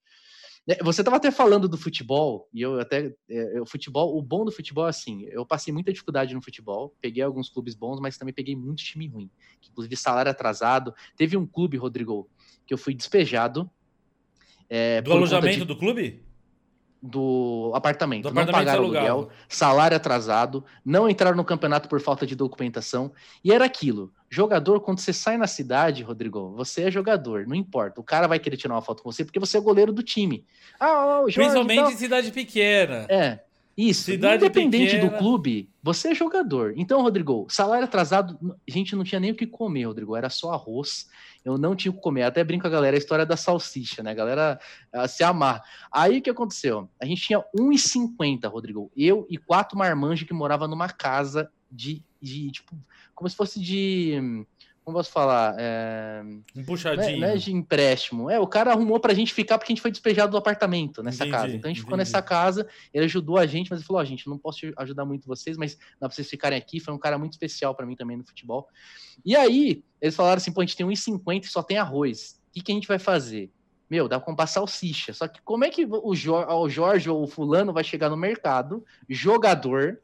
É, você estava até falando do futebol, e eu até. É, o futebol, o bom do futebol é assim: eu passei muita dificuldade no futebol, peguei alguns clubes bons, mas também peguei muito time ruim. Inclusive salário atrasado. Teve um clube, Rodrigo, que eu fui despejado. É, do alojamento de... do clube? Do apartamento, do apartamento não pagaram aluguel, salário atrasado, não entraram no campeonato por falta de documentação, e era aquilo. Jogador, quando você sai na cidade, Rodrigo, você é jogador, não importa. O cara vai querer tirar uma foto com você porque você é goleiro do time. Ah, o Jorge, Principalmente em cidade pequena. É. Isso. Cidade Independente pequena. do clube, você é jogador. Então, Rodrigo, salário atrasado, a gente não tinha nem o que comer, Rodrigo. Era só arroz eu não tinha o que comer. Até brinco com a galera, a história da salsicha, né? A galera se amar. Aí o que aconteceu? A gente tinha 1,50, Rodrigo. Eu e quatro marmanjos que moravam numa casa de, de, tipo, como se fosse de como posso falar? É... Um puxadinho. Não é, não é, de empréstimo. É, o cara arrumou pra gente ficar porque a gente foi despejado do apartamento nessa entendi, casa. Então a gente entendi. ficou nessa casa, ele ajudou a gente, mas ele falou: Ó, oh, gente, não posso ajudar muito vocês, mas dá pra vocês ficarem aqui. Foi um cara muito especial para mim também no futebol. E aí, eles falaram assim: pô, a gente tem 1,50 e só tem arroz. O que, que a gente vai fazer? Meu, dá pra comprar salsicha. Só que como é que o, Jorge, o Jorge ou o fulano vai chegar no mercado, jogador,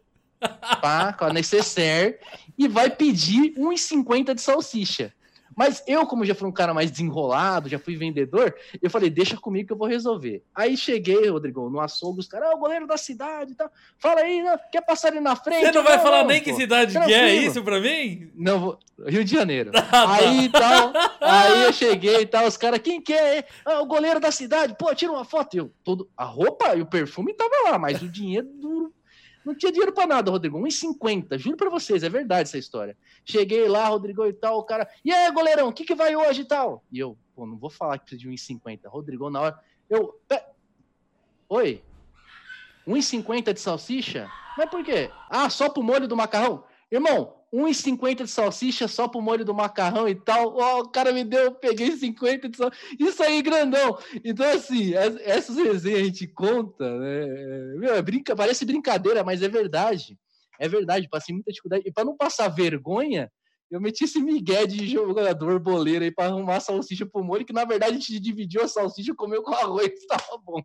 pá, com a necessaire, e vai pedir 1,50 de salsicha. Mas eu, como já fui um cara mais desenrolado, já fui vendedor, eu falei, deixa comigo que eu vou resolver. Aí cheguei, Rodrigo, no açougue, os caras, ah, o goleiro da cidade e tal. Fala aí, não, quer passar ali na frente? Você não vai falar nem pô. que cidade Tranquilo. que é isso pra mim? Não, vou... Rio de Janeiro. (laughs) Ah, aí tal, (laughs) aí eu cheguei e tal, os caras, quem quer? É? Ah, o goleiro da cidade, pô, tira uma foto. Eu, todo, a roupa e o perfume tava lá, mas o dinheiro duro não tinha dinheiro para nada, Rodrigo. 1,50. Juro para vocês, é verdade essa história. Cheguei lá, Rodrigo e tal, o cara. E aí, goleirão, o que, que vai hoje e tal? E eu, pô, não vou falar que precisa de 1,50. Rodrigo, na hora. Eu. Oi? 1,50 de salsicha? Mas por quê? Ah, só pro molho do macarrão? Irmão, 1,50 de salsicha só pro molho do macarrão e tal. Oh, o cara me deu, eu peguei 50 de salsicha. Isso aí, grandão. Então, assim, essas resenhas a gente conta, né? É, meu, é brinca, parece brincadeira, mas é verdade. É verdade, passei muita dificuldade. E para não passar vergonha, eu meti esse migué de jogador boleiro aí pra arrumar salsicha pro molho, que na verdade a gente dividiu a salsicha e comeu com arroz, (laughs) tava bom.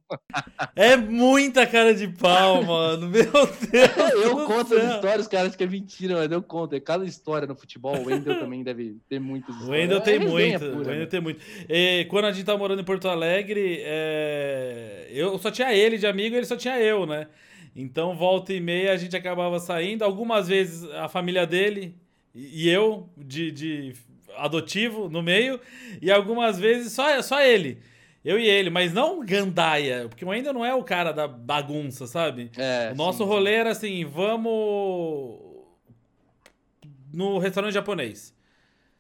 É muita cara de pau, (laughs) mano. Meu Deus. eu conto céu. as histórias, caras, que é mentira, mas eu conto. É cada história no futebol. O Wendel (laughs) também deve ter muitas histórias. O Wendel tem é muito. Pura, o Wendel né? tem muito. E, quando a gente tava morando em Porto Alegre, é... eu só tinha ele de amigo e ele só tinha eu, né? Então, volta e meia, a gente acabava saindo. Algumas vezes a família dele e eu de, de adotivo no meio, e algumas vezes só, só ele. Eu e ele, mas não gandaia, porque ainda não é o cara da bagunça, sabe? É, o nosso sim, rolê sim. era assim, vamos no restaurante japonês.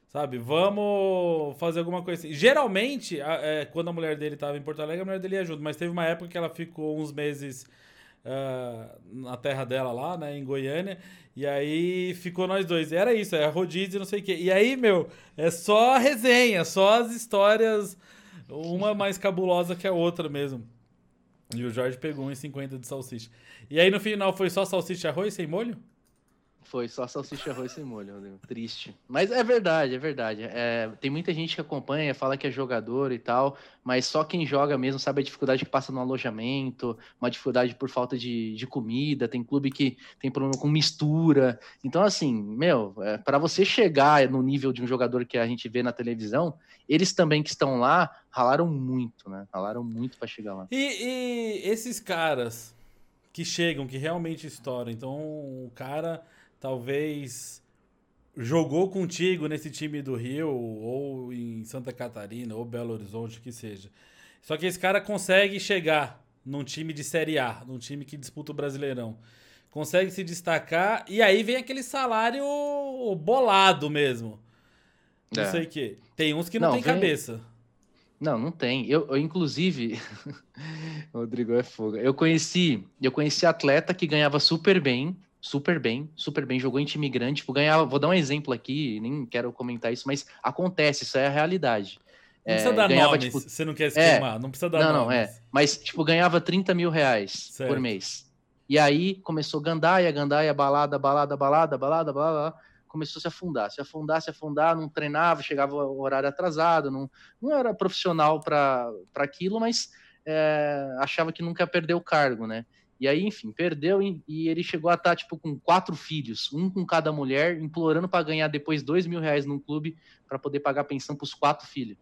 Sabe? Vamos fazer alguma coisa assim. Geralmente, a, é, quando a mulher dele estava em Porto Alegre, a mulher dele ia junto, mas teve uma época que ela ficou uns meses uh, na terra dela lá, né, em Goiânia. E aí ficou nós dois. Era isso, é rodízio, não sei o quê. E aí, meu, é só resenha, só as histórias, uma mais cabulosa que a outra mesmo. E o Jorge pegou 1,50 de salsicha. E aí no final foi só salsicha arroz sem molho? Foi só salsicha arroz sem molho, Rodrigo. Triste. Mas é verdade, é verdade. É, tem muita gente que acompanha, fala que é jogador e tal, mas só quem joga mesmo sabe a dificuldade que passa no alojamento, uma dificuldade por falta de, de comida, tem clube que tem problema com mistura. Então, assim, meu, é, para você chegar no nível de um jogador que a gente vê na televisão, eles também que estão lá ralaram muito, né? Ralaram muito para chegar lá. E, e esses caras que chegam, que realmente estouram, então o cara talvez jogou contigo nesse time do Rio, ou em Santa Catarina, ou Belo Horizonte, que seja. Só que esse cara consegue chegar num time de Série A, num time que disputa o Brasileirão. Consegue se destacar, e aí vem aquele salário bolado mesmo. Não é. sei o quê. Tem uns que não, não tem vem... cabeça. Não, não tem. Eu, eu inclusive, (laughs) Rodrigo é fogo. Eu conheci, eu conheci atleta que ganhava super bem, super bem, super bem, jogou em time grande, tipo, ganhava, vou dar um exemplo aqui, nem quero comentar isso, mas acontece, isso é a realidade. Não precisa é, dar ganhava, nomes, tipo, você não quer se é, não precisa dar não, nomes. Não, é, mas, tipo, ganhava 30 mil reais certo. por mês. E aí começou gandaia, gandaia, balada, balada, balada, balada, balada, começou a se afundar, se afundar, se afundar, não treinava, chegava o horário atrasado, não, não era profissional para aquilo, mas é, achava que nunca ia perder o cargo, né? E aí, enfim, perdeu e, ele chegou a estar, tipo, com quatro filhos, um com cada mulher, implorando para ganhar depois dois mil reais num clube para poder pagar pensão para os quatro filhos.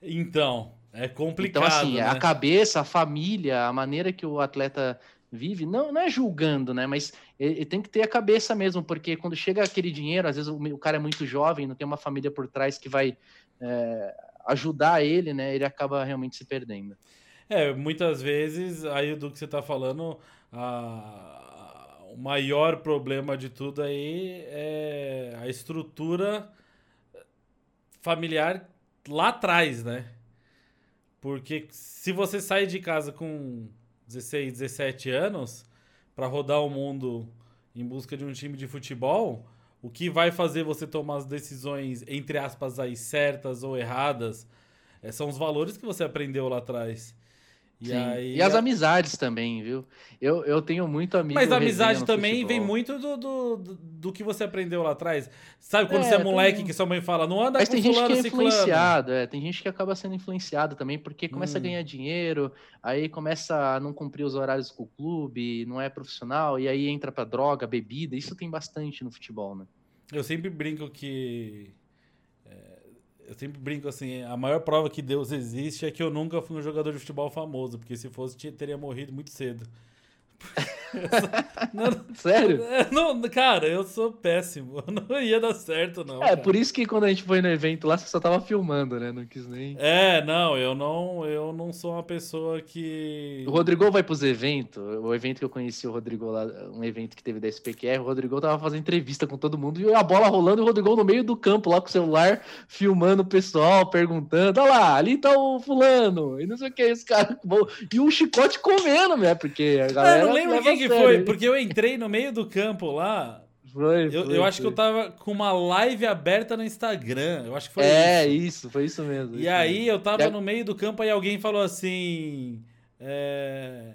Então, é complicado. Então, assim, né? a cabeça, a família, a maneira que o atleta vive, não, não é julgando, né? Mas ele, ele, tem que ter a cabeça mesmo, porque quando chega aquele dinheiro, às vezes o, o cara é muito jovem, não tem uma família por trás que vai é, ajudar ele, né? Ele acaba realmente se perdendo. (laughs) É, muitas vezes, aí do que você está falando, a, o maior problema de tudo aí é a estrutura familiar lá atrás, né? Porque se você sai de casa com 16, 17 anos para rodar o mundo em busca de um time de futebol, o que vai fazer você tomar as decisões, entre aspas, aí, certas ou erradas, é, são os valores que você aprendeu lá atrás. E, aí, e as amizades também, viu? Eu, eu tenho muito amigo. Mas a amizade também futebol. vem muito do, do, do, que você aprendeu lá atrás. Sabe quando é, você é moleque tem... que sua mãe fala, não anda Mas com tem gente que é influenciado, é, tem gente que acaba sendo influenciado também, porque começa hum. a ganhar dinheiro, aí começa a não cumprir os horários com o clube, não é profissional, e aí entra pra droga, bebida. Isso tem bastante no futebol, né? Eu sempre brinco que eu sempre brinco assim, a maior prova que Deus existe é que eu nunca fui um jogador de futebol famoso, porque se fosse, teria morrido muito cedo. Não, (laughs) Sério? É, não, cara, eu sou péssimo. (laughs) Não ia dar certo, não. É, cara. por isso que quando a gente foi no evento lá, você só tava filmando, né? Não quis nem. É, não, eu não, eu não sou uma pessoa que. O Rodrigo vai pros eventos. O evento que eu conheci o Rodrigo lá, um evento que teve da SPQR, o Rodrigo tava fazendo entrevista com todo mundo e a bola rolando e o Rodrigo no meio do campo lá com o celular, filmando o pessoal, perguntando: olha lá, ali tá o fulano, e não sei o que, esse cara. E o chicote comendo, né? Porque a galera. Eu não lembro quem que foi, porque eu entrei no meio do campo lá. Foi, eu, foi, eu acho foi. que eu tava com uma live aberta no Instagram. Eu acho que foi é, isso. É, isso, foi isso mesmo. E isso aí mesmo. eu tava é... no meio do campo e alguém falou assim. É...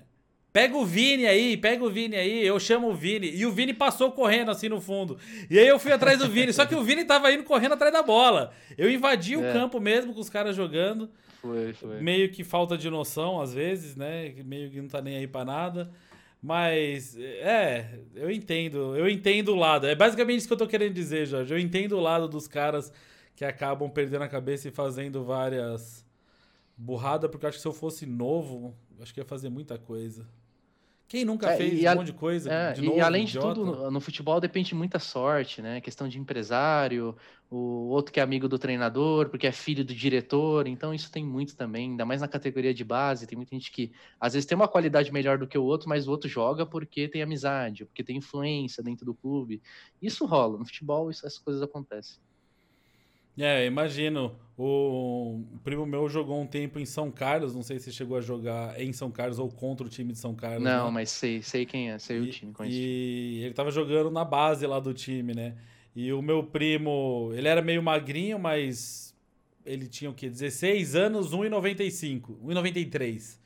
Pega o Vini aí, pega o Vini aí, eu chamo o Vini. E o Vini passou correndo assim no fundo. E aí eu fui atrás do Vini, só que o Vini tava indo correndo atrás da bola. Eu invadi é. o campo mesmo com os caras jogando. Foi, foi. Meio que falta de noção às vezes, né? Meio que não tá nem aí pra nada. Mas, é, eu entendo. Eu entendo o lado. É basicamente isso que eu tô querendo dizer, Jorge. Eu entendo o lado dos caras que acabam perdendo a cabeça e fazendo várias burradas, porque eu acho que se eu fosse novo, acho que ia fazer muita coisa. Quem nunca é, fez um a, monte de coisa? É, de novo, e além idiota? de tudo, no futebol depende muita sorte, né? Questão de empresário, o outro que é amigo do treinador, porque é filho do diretor, então isso tem muito também, ainda mais na categoria de base, tem muita gente que às vezes tem uma qualidade melhor do que o outro, mas o outro joga porque tem amizade, porque tem influência dentro do clube. Isso rola, no futebol isso, essas coisas acontecem. É, imagino O primo meu jogou um tempo em São Carlos, não sei se chegou a jogar em São Carlos ou contra o time de São Carlos. Não, né? mas sei, sei quem é, sei e, o time. Conheço. E ele tava jogando na base lá do time, né? E o meu primo, ele era meio magrinho, mas ele tinha o quê? 16 anos, 1,95, 1,93.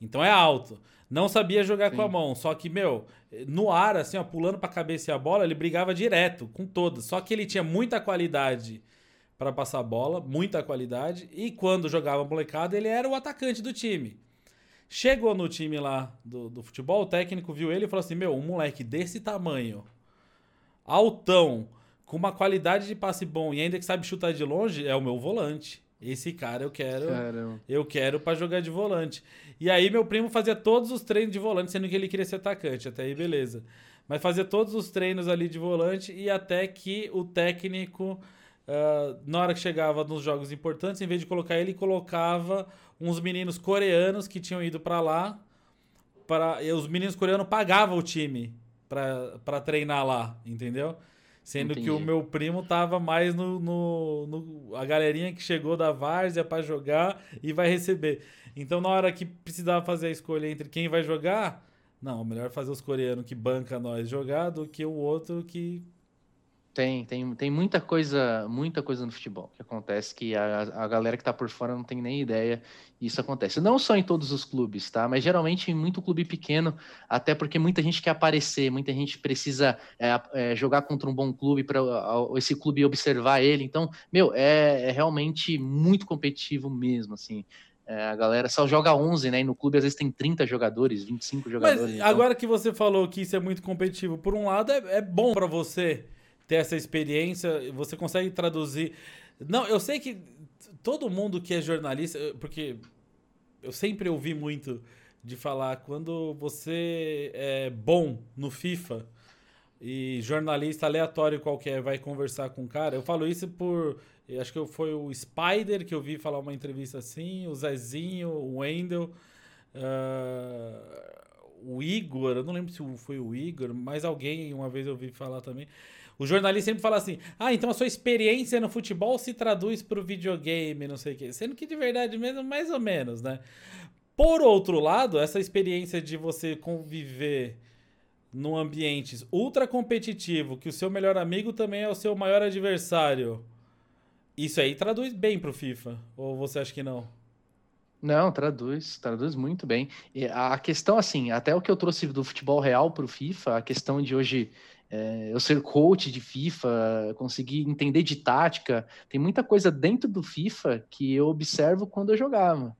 Então é alto. Não sabia jogar Sim. com a mão, só que, meu, no ar, assim, ó, pulando pra cabeça e a bola, ele brigava direto com todas. Só que ele tinha muita qualidade para passar a bola, muita qualidade. E quando jogava molecada, ele era o atacante do time. Chegou no time lá do, do futebol, o técnico viu ele e falou assim: Meu, um moleque desse tamanho, altão, com uma qualidade de passe bom e ainda que sabe chutar de longe, é o meu volante. Esse cara eu quero. Caramba. Eu quero para jogar de volante. E aí meu primo fazia todos os treinos de volante, sendo que ele queria ser atacante. Até aí, beleza. Mas fazia todos os treinos ali de volante e até que o técnico Uh, na hora que chegava nos jogos importantes, em vez de colocar ele, colocava uns meninos coreanos que tinham ido para lá. Pra, e os meninos coreanos pagavam o time para treinar lá, entendeu? Sendo Entendi. que o meu primo tava mais no, no, no, a galerinha que chegou da várzea para jogar e vai receber. Então, na hora que precisava fazer a escolha entre quem vai jogar, não, melhor fazer os coreanos que banca nós jogar do que o outro que tem, tem, tem muita coisa, muita coisa no futebol que acontece que a, a galera que tá por fora não tem nem ideia e isso acontece. Não só em todos os clubes, tá? Mas geralmente em muito clube pequeno, até porque muita gente quer aparecer, muita gente precisa é, é, jogar contra um bom clube para esse clube observar ele. Então, meu, é, é realmente muito competitivo mesmo, assim. É, a galera só joga 11, né? E no clube às vezes tem 30 jogadores, 25 jogadores. Mas então... agora que você falou que isso é muito competitivo, por um lado é, é bom para você ter essa experiência, você consegue traduzir. Não, eu sei que todo mundo que é jornalista, porque eu sempre ouvi muito de falar quando você é bom no FIFA e jornalista aleatório qualquer vai conversar com o cara, eu falo isso por. Acho que foi o Spider que eu vi falar uma entrevista assim, o Zezinho, o Wendel, uh, o Igor, eu não lembro se foi o Igor, mas alguém uma vez eu vi falar também. O jornalista sempre fala assim: ah, então a sua experiência no futebol se traduz para o videogame, não sei o quê. Sendo que de verdade mesmo, mais ou menos, né? Por outro lado, essa experiência de você conviver num ambiente ultra competitivo, que o seu melhor amigo também é o seu maior adversário, isso aí traduz bem pro FIFA? Ou você acha que não? Não, traduz, traduz muito bem. E a questão, assim, até o que eu trouxe do futebol real para o FIFA, a questão de hoje é, eu ser coach de FIFA, conseguir entender de tática, tem muita coisa dentro do FIFA que eu observo quando eu jogava.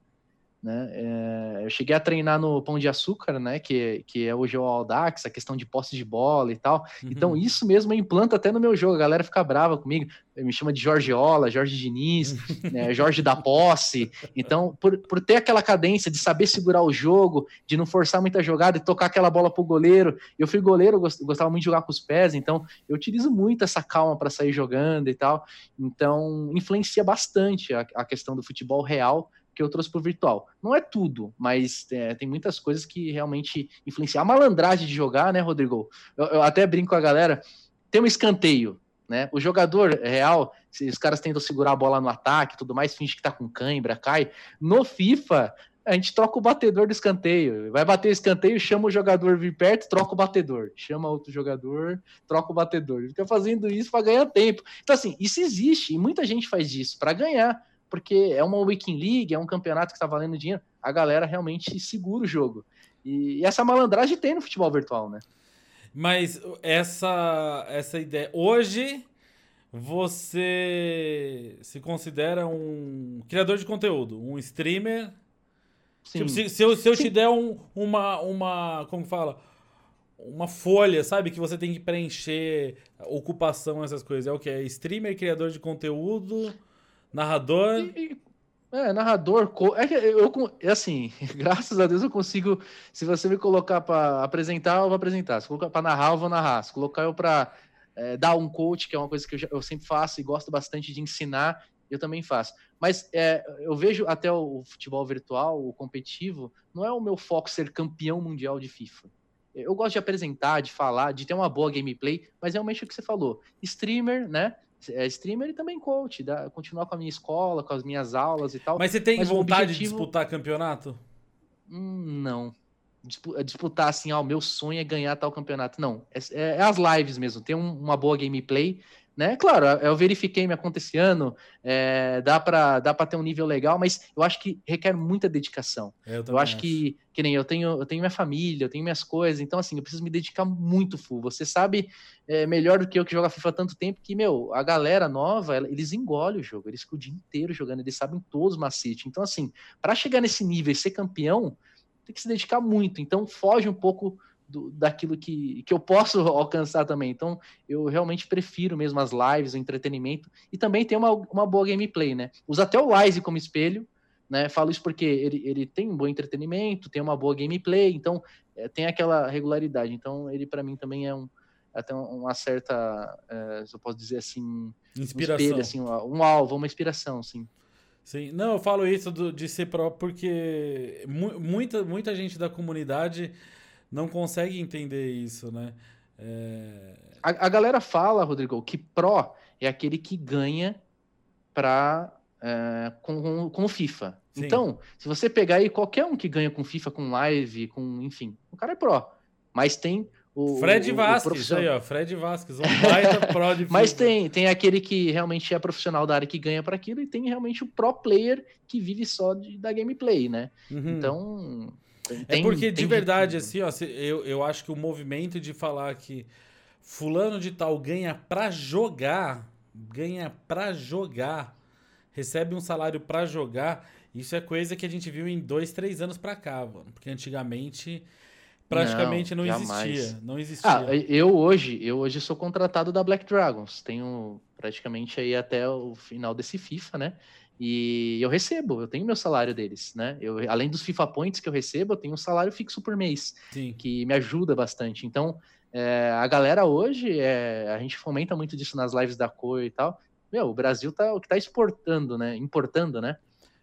Né? É, eu cheguei a treinar no Pão de Açúcar, né? Que, que é hoje o Aldax, a questão de posse de bola e tal. Uhum. Então, isso mesmo eu implanto até no meu jogo. A galera fica brava comigo, me chama de Jorgeola, Jorge Diniz, (laughs) né, Jorge da posse. Então, por, por ter aquela cadência de saber segurar o jogo, de não forçar muita jogada e tocar aquela bola pro goleiro. Eu fui goleiro, gostava muito de jogar com os pés, então eu utilizo muito essa calma para sair jogando e tal. Então, influencia bastante a, a questão do futebol real que eu trouxe para o virtual. Não é tudo, mas é, tem muitas coisas que realmente influenciam. A malandragem de jogar, né, Rodrigo? Eu, eu, até brinco com a galera, tem um escanteio, né? O jogador real, os caras tentam segurar a bola no ataque tudo mais, finge que tá com cãibra, cai. No FIFA, a gente troca o batedor do escanteio. Vai bater o escanteio, chama o jogador vir perto, troca o batedor. Chama outro jogador, troca o batedor. Fica fazendo isso para ganhar tempo. Então, assim, isso existe e muita gente faz isso para ganhar porque é uma Weekend League, é um campeonato que está valendo dinheiro, a galera realmente segura o jogo. E, e, essa malandragem tem no futebol virtual, né? Mas essa, essa ideia. Hoje você se considera um criador de conteúdo, um streamer. Tipo, se, se, eu, se eu te der um, uma, uma. Como fala? Uma folha, sabe? Que você tem que preencher ocupação, essas coisas. É o que? É streamer, criador de conteúdo. Narrador. E, é, narrador. É que eu, é assim, (laughs) graças a Deus eu consigo. Se você me colocar para apresentar, eu vou apresentar. Se colocar para narrar, eu vou narrar. Se colocar eu para é, dar um coach, que é uma coisa que eu, já, eu, sempre faço e gosto bastante de ensinar, eu também faço. Mas é, eu vejo até o futebol virtual, o competitivo, não é o meu foco ser campeão mundial de FIFA. Eu gosto de apresentar, de falar, de ter uma boa gameplay, mas realmente é o que você falou. Streamer, né? É, streamer e também coach, dá, continuar com a minha escola, com as minhas aulas e tal. Mas você tem Mas vontade objetivo... de disputar campeonato? Hum, não. Disputar assim, ah, o meu sonho é ganhar tal campeonato. Não, é, é, é as lives mesmo, ter um, uma boa gameplay, né? Claro, eu verifiquei me acontecendo, é, dá para dá para ter um nível legal, mas eu acho que requer muita dedicação. É, eu, eu acho, acho, que que nem eu tenho eu tenho minha família, eu tenho minhas coisas, então assim eu preciso me dedicar muito full. Você sabe é, melhor do que eu que joga FIFA há tanto tempo que meu a galera nova eles engolem o jogo, eles ficam o dia inteiro jogando, eles sabem todos os macetes. Então assim para chegar nesse nível e ser campeão tem que se dedicar muito. Então foge um pouco do, daquilo que, que eu posso (laughs) alcançar também. Então, eu realmente prefiro mesmo as lives, o entretenimento e também ter uma, uma boa gameplay, né? Uso até o Wise como espelho, né? Falo isso porque ele, ele tem um bom entretenimento, tem uma boa gameplay, então é, tem aquela regularidade. Então, ele para mim também é um até uma certa, é, se eu posso dizer assim, inspiração, um, espelho, assim, um alvo, uma inspiração, sim. Sim, não, eu falo isso do, de ser próprio porque mu muita, muita gente da comunidade não consegue entender isso, né? É... A, a, galera fala, Rodrigo, que Pro é aquele que ganha pra, é, com, com o FIFA. Sim. Então, se você pegar aí qualquer um que ganha com FIFA, com live, com enfim, o cara é Pro. Mas tem o, Fred o, Vasquez, o aí, ó. Fred Vasquez, um baita (laughs) pro de Mas tem, tem aquele que realmente é profissional da área que ganha para aquilo, e tem realmente o pro player que vive só de, da gameplay, né? Uhum. Então, tem, é porque, de verdade, assim, ó, eu, eu acho que o movimento de falar que fulano de tal ganha pra jogar, ganha pra jogar, recebe um salário pra jogar, isso é coisa que a gente viu em dois, três anos pra cá, mano. Porque antigamente praticamente não, não existia. Não existia. Ah, eu hoje, eu hoje sou contratado da Black Dragons. Tenho praticamente aí até o final desse FIFA, né? E eu recebo, eu tenho meu salário deles, né? Eu, além dos FIFA Points que eu recebo, eu tenho um salário fixo por mês, Sim. que me ajuda bastante. Então, é, a galera hoje, é, a gente fomenta muito disso nas lives da cor e tal. Meu, o Brasil tá o que tá exportando, né? Importando, né?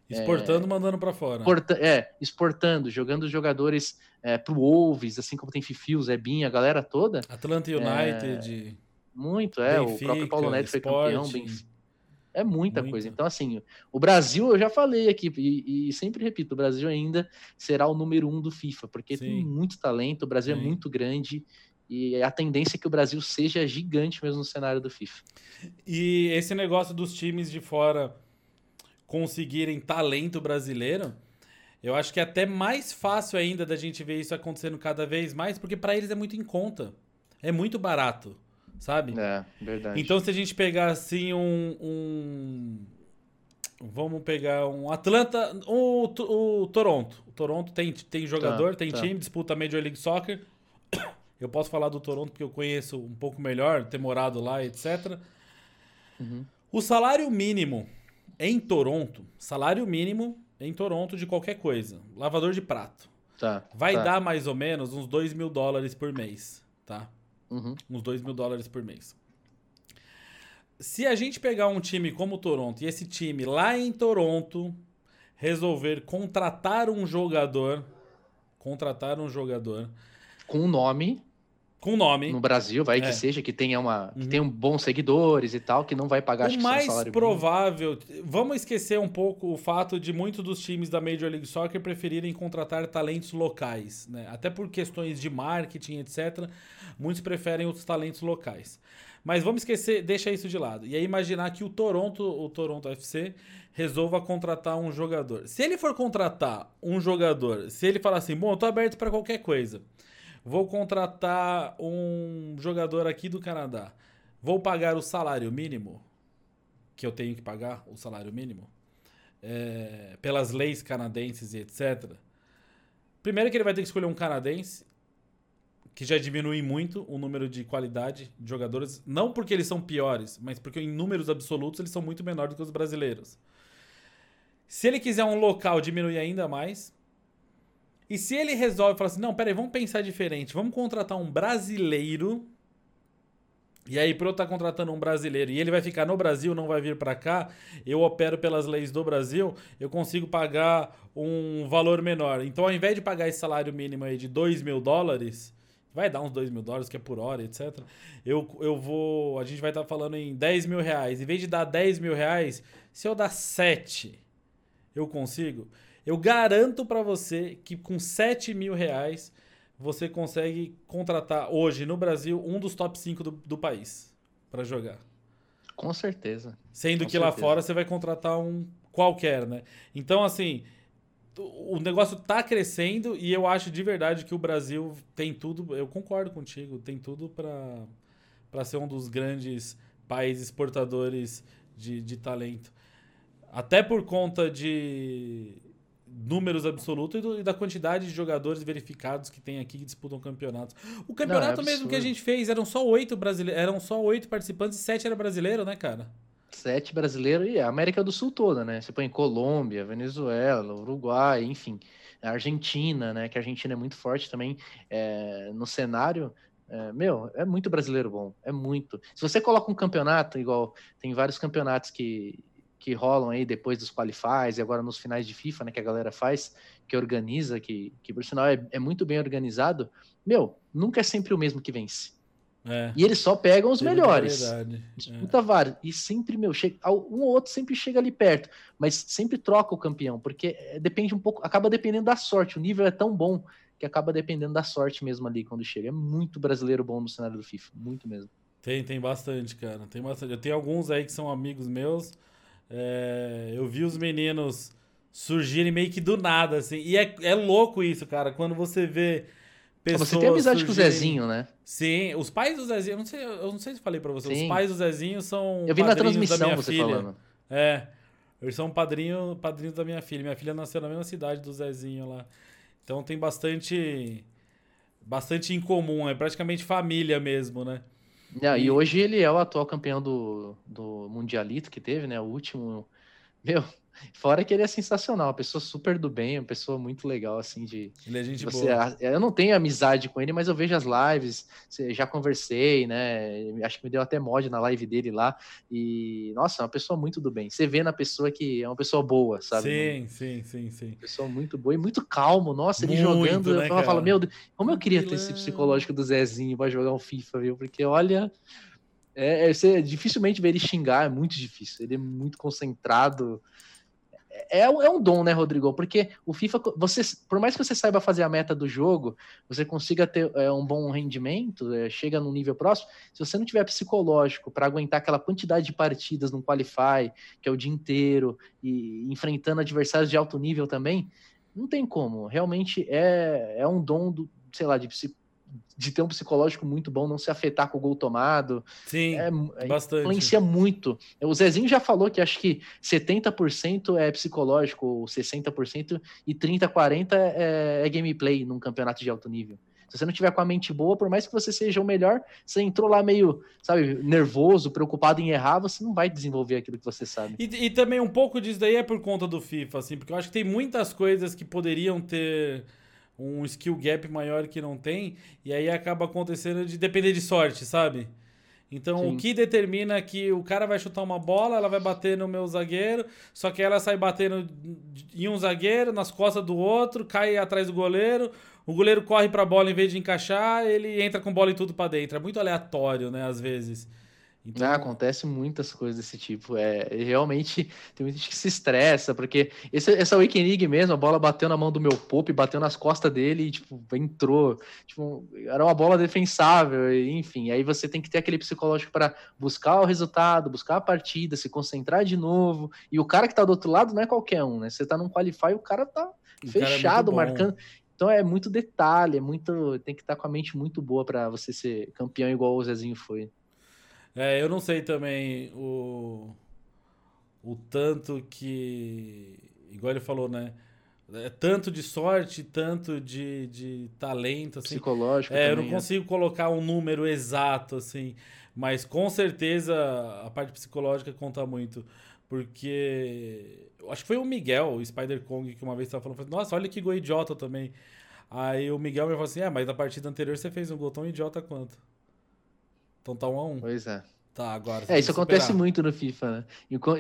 Exportando, é, mandando para fora. Exporta, é, exportando, jogando os jogadores é, pro Wolves, assim como tem Fifios, Ebin, a galera toda. Atlanta United. É, muito, é. Benfica, o próprio Paulo Neto foi campeão, Benfica. É muita Muito. coisa. Então, assim, o Brasil, eu já falei aqui, e, e, sempre repito, o Brasil ainda será o número um do FIFA, porque Sim. tem muito talento, o Brasil é Sim. é muito grande, e a tendência é que o Brasil seja gigante mesmo no cenário do FIFA. E esse negócio dos times de fora conseguirem talento brasileiro, eu acho que é até mais fácil ainda da gente ver isso acontecendo cada vez mais, porque para eles é muito em conta. É muito barato sabe? É, verdade. Então, se a gente pegar assim um. um vamos pegar um Atlanta, o, o Toronto. O Toronto tem, tem jogador, tá, tem tá. time, disputa Major League Soccer. (coughs) Eu posso falar do Toronto porque eu conheço um pouco melhor, ter morado lá, etc. Uhum. O salário mínimo em Toronto, salário mínimo em Toronto de qualquer coisa, lavador de prato, tá, vai tá. dar mais ou menos uns 2 mil dólares por mês, tá? Uhum. Uns 2 mil dólares por mês. Se a gente pegar um time como o Toronto e esse time lá em Toronto resolver contratar um jogador, contratar um jogador com um nome com nome. No Brasil, vai é. que seja, que tenha uma. Uhum. que tenha bons seguidores e tal, que não vai pagar O mais provável. Mínimo. Vamos esquecer um pouco o fato de muitos dos times da Major League Soccer preferirem contratar talentos locais, né? Até por questões de marketing, etc. Muitos preferem os talentos locais. Mas vamos esquecer, deixa isso de lado. E aí imaginar que o Toronto, o Toronto FC, resolva contratar um jogador. Se ele for contratar um jogador, se ele falar assim, bom, eu tô aberto para qualquer coisa. Vou contratar um jogador aqui do Canadá. Vou pagar o salário mínimo que eu tenho que pagar, o salário mínimo, é, pelas leis canadenses e etc. Primeiro que ele vai ter que escolher um canadense, que já diminui muito o número de qualidade de jogadores, não porque eles são piores, mas porque em números absolutos eles são muito menores do que os brasileiros. Se ele quiser um local diminuir ainda mais, e se ele resolve falar assim, não, peraí, vamos pensar diferente, vamos contratar um brasileiro. E aí, para eu estar tá contratando um brasileiro e ele vai ficar no Brasil, não vai vir para cá, eu opero pelas leis do Brasil, eu consigo pagar um valor menor. Então, ao invés de pagar esse salário mínimo aí de 2 mil dólares, vai dar uns 2 mil dólares, que é por hora, etc. Eu, eu vou. A gente vai estar tá falando em 10 mil reais. Em vez de dar 10 mil reais, se eu dar 7, eu consigo. Eu garanto para você que com 7 mil reais você consegue contratar hoje no Brasil um dos top 5 do, do país para jogar. Com certeza. Sendo Com que certeza. lá fora você vai contratar um qualquer, né? Então, assim, o negócio tá crescendo e eu acho de verdade que o Brasil tem tudo. Eu concordo contigo, tem tudo para ser um dos grandes países exportadores de, de talento. Até por conta de números absolutos e, do, e, da quantidade de jogadores verificados que tem aqui que disputam campeonatos. O campeonato Não, é mesmo que a gente fez eram só oito brasileiros, eram só oito participantes e sete era brasileiro, né, cara? Sete brasileiros e a América do Sul toda, né? Você põe Colômbia, Venezuela, Uruguai, enfim, a Argentina, né? Que a Argentina é muito forte também é, no cenário. É, meu, é muito brasileiro bom, é muito. Se você coloca um campeonato, igual tem vários campeonatos que que rolam aí depois dos qualifies e agora nos finais de FIFA, né, que a galera faz, que organiza, que, que por sinal é, é muito bem organizado, meu, nunca é sempre o mesmo que vence. É. E eles só pegam os melhores. Disputa é. vários. E sempre, meu, chega, um ou outro sempre chega ali perto, mas sempre troca o campeão, porque é, depende um pouco, acaba dependendo da sorte. O nível é tão bom que acaba dependendo da sorte mesmo ali quando chega. É muito brasileiro bom no cenário do FIFA, muito mesmo. Tem, tem bastante, cara. Tem bastante. Eu tenho alguns aí que são amigos meus é, eu vi os meninos surgirem meio que do nada, assim. E é, é louco isso, cara. Quando você vê pessoas. Você tem amizade surgirem... com o Zezinho, né? Sim, os pais do Zezinho. Eu não sei, eu não sei se falei pra você. Sim. Os pais do Zezinho são. Eu vi na transmissão você filha. falando. É. Eles são padrinho, padrinhos da minha filha. Minha filha nasceu na mesma cidade do Zezinho lá. Então tem bastante. Bastante em comum. É praticamente família mesmo, né? Não, e... hoje ele é o atual campeão do, do Mundialito que teve, né? O último. (laughs) Meu, Fora que ele é sensacional, uma pessoa super do bem, uma pessoa muito legal, assim, de. Ele é gente você, boa. Eu não tenho amizade com ele, mas eu vejo as lives, já conversei, né? Acho que me deu até mod na live dele lá. E, nossa, é uma pessoa muito do bem. Você vê na pessoa que é uma pessoa boa, sabe? Sim, sim, sim, sim. Pessoa muito boa e muito calmo. Nossa, ele muito, jogando, né, eu falo, meu Deus, como eu queria ter esse psicológico do Zezinho pra jogar um FIFA, viu? Porque olha. É, é, você dificilmente ver ele xingar, é muito difícil. Ele é muito concentrado é, é um dom, né, Rodrigo? Porque o FIFA, você, por mais que você saiba fazer a meta do jogo, você consiga ter é, um bom rendimento, é, chega num nível próximo, se você não tiver psicológico para aguentar aquela quantidade de partidas no Qualify, que é o dia inteiro, e enfrentando adversários de alto nível também, não tem como. Realmente é, é um dom do, sei lá, de de ter um psicológico muito bom, não se afetar com o gol tomado. Sim, é, é, bastante. Influencia muito. O Zezinho já falou que acho que 70% é psicológico, ou 60%, e 30%, 40% é, é gameplay num campeonato de alto nível. Se você não tiver com a mente boa, por mais que você seja o melhor, você entrou lá meio, sabe, nervoso, preocupado em errar, você não vai desenvolver aquilo que você sabe. E, e também um pouco disso daí é por conta do FIFA, assim, porque eu acho que tem muitas coisas que poderiam ter um skill gap maior que não tem, e aí acaba acontecendo de depender de sorte, sabe? Então, Sim. o que determina que o cara vai chutar uma bola, ela vai bater no meu zagueiro, só que ela sai batendo em um zagueiro, nas costas do outro, cai atrás do goleiro, o goleiro corre para a bola em vez de encaixar, ele entra com bola e tudo para dentro. É muito aleatório, né, às vezes. Então... Ah, acontece muitas coisas desse tipo. É, realmente (laughs) tem muita gente que se estressa, porque esse, essa Awakening mesmo, a bola bateu na mão do meu Pope, bateu nas costas dele e, tipo, entrou. Tipo, era uma bola defensável, enfim. Aí você tem que ter aquele psicológico para buscar o resultado, buscar a partida, se concentrar de novo. E o cara que tá do outro lado não é qualquer um, né? Você tá num qualify, o cara tá o fechado, cara é marcando. Então é muito detalhe, é muito. Tem que estar tá com a mente muito boa para você ser campeão igual o Zezinho foi. É, eu não sei também o, o tanto que. Igual ele falou, né? É tanto de sorte, tanto de, de talento, assim. Psicológico. É, também, eu não é. consigo é. colocar um número exato, assim. Mas com certeza a parte psicológica conta muito. Porque. Acho que foi o Miguel, o Spider Kong, que uma vez estava falando, nossa, olha que gol idiota também. Aí o Miguel me falou assim: é, mas na partida anterior você fez um gol tão idiota quanto. Então tá um a um. Pois é. Tá, agora. É, isso acontece muito no FIFA, né?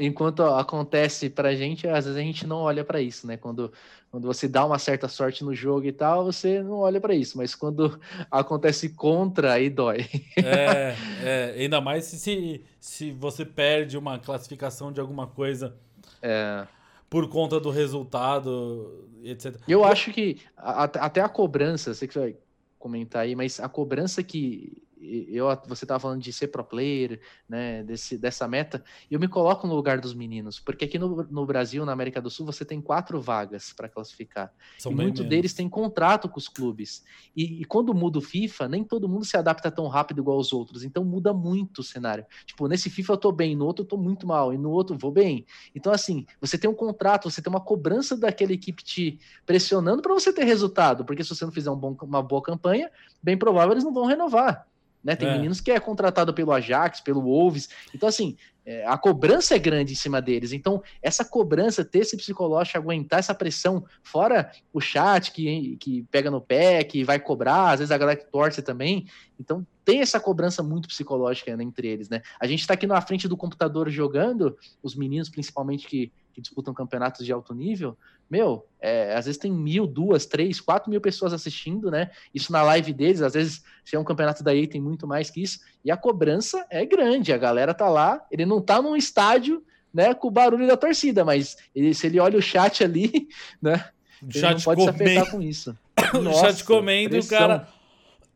Enquanto acontece pra gente, às vezes a gente não olha para isso, né? Quando, quando você dá uma certa sorte no jogo e tal, você não olha para isso, mas quando (laughs) acontece contra, aí dói. É, (laughs) é ainda mais se, se você perde uma classificação de alguma coisa. É por conta do resultado, etc. Eu acho que até a cobrança, sei que você vai comentar aí, mas a cobrança que eu, você estava falando de ser pro player, né, desse, dessa meta, eu me coloco no lugar dos meninos, porque aqui no, no Brasil, na América do Sul, você tem quatro vagas para classificar. São e muitos deles têm contrato com os clubes. E, e, quando muda o FIFA, nem todo mundo se adapta tão rápido igual os outros, então muda muito o cenário. Tipo, nesse FIFA eu tô bem, no outro eu tô muito mal, e no outro vou bem. Então, assim, você tem um contrato, você tem uma cobrança daquela equipe te pressionando para você ter resultado, porque se você não fizer um bom, uma boa campanha, bem provável eles não vão renovar. Né? Tem é. meninos que é contratado pelo Ajax, pelo Wolves. Então, assim, é, a cobrança é grande em cima deles. Então, essa cobrança, ter esse psicológico, aguentar essa pressão, fora o chat que, que pega no pé, que vai cobrar, às vezes a galera que torce também. Então, tem essa cobrança muito psicológica né, entre eles, né? A gente está aqui na frente do computador jogando, os meninos principalmente que, que disputam campeonatos de alto nível, meu, é, às vezes tem mil, duas, três, quatro mil pessoas assistindo, né? Isso na live deles, às vezes, se é um campeonato daí, tem muito mais que isso. E a cobrança é grande, a galera tá lá, ele não tá num estádio, né, com o barulho da torcida, mas ele, se ele olha o chat ali, (laughs) né? O chat não pode comendo. se afetar com isso. (coughs) o chat comendo o cara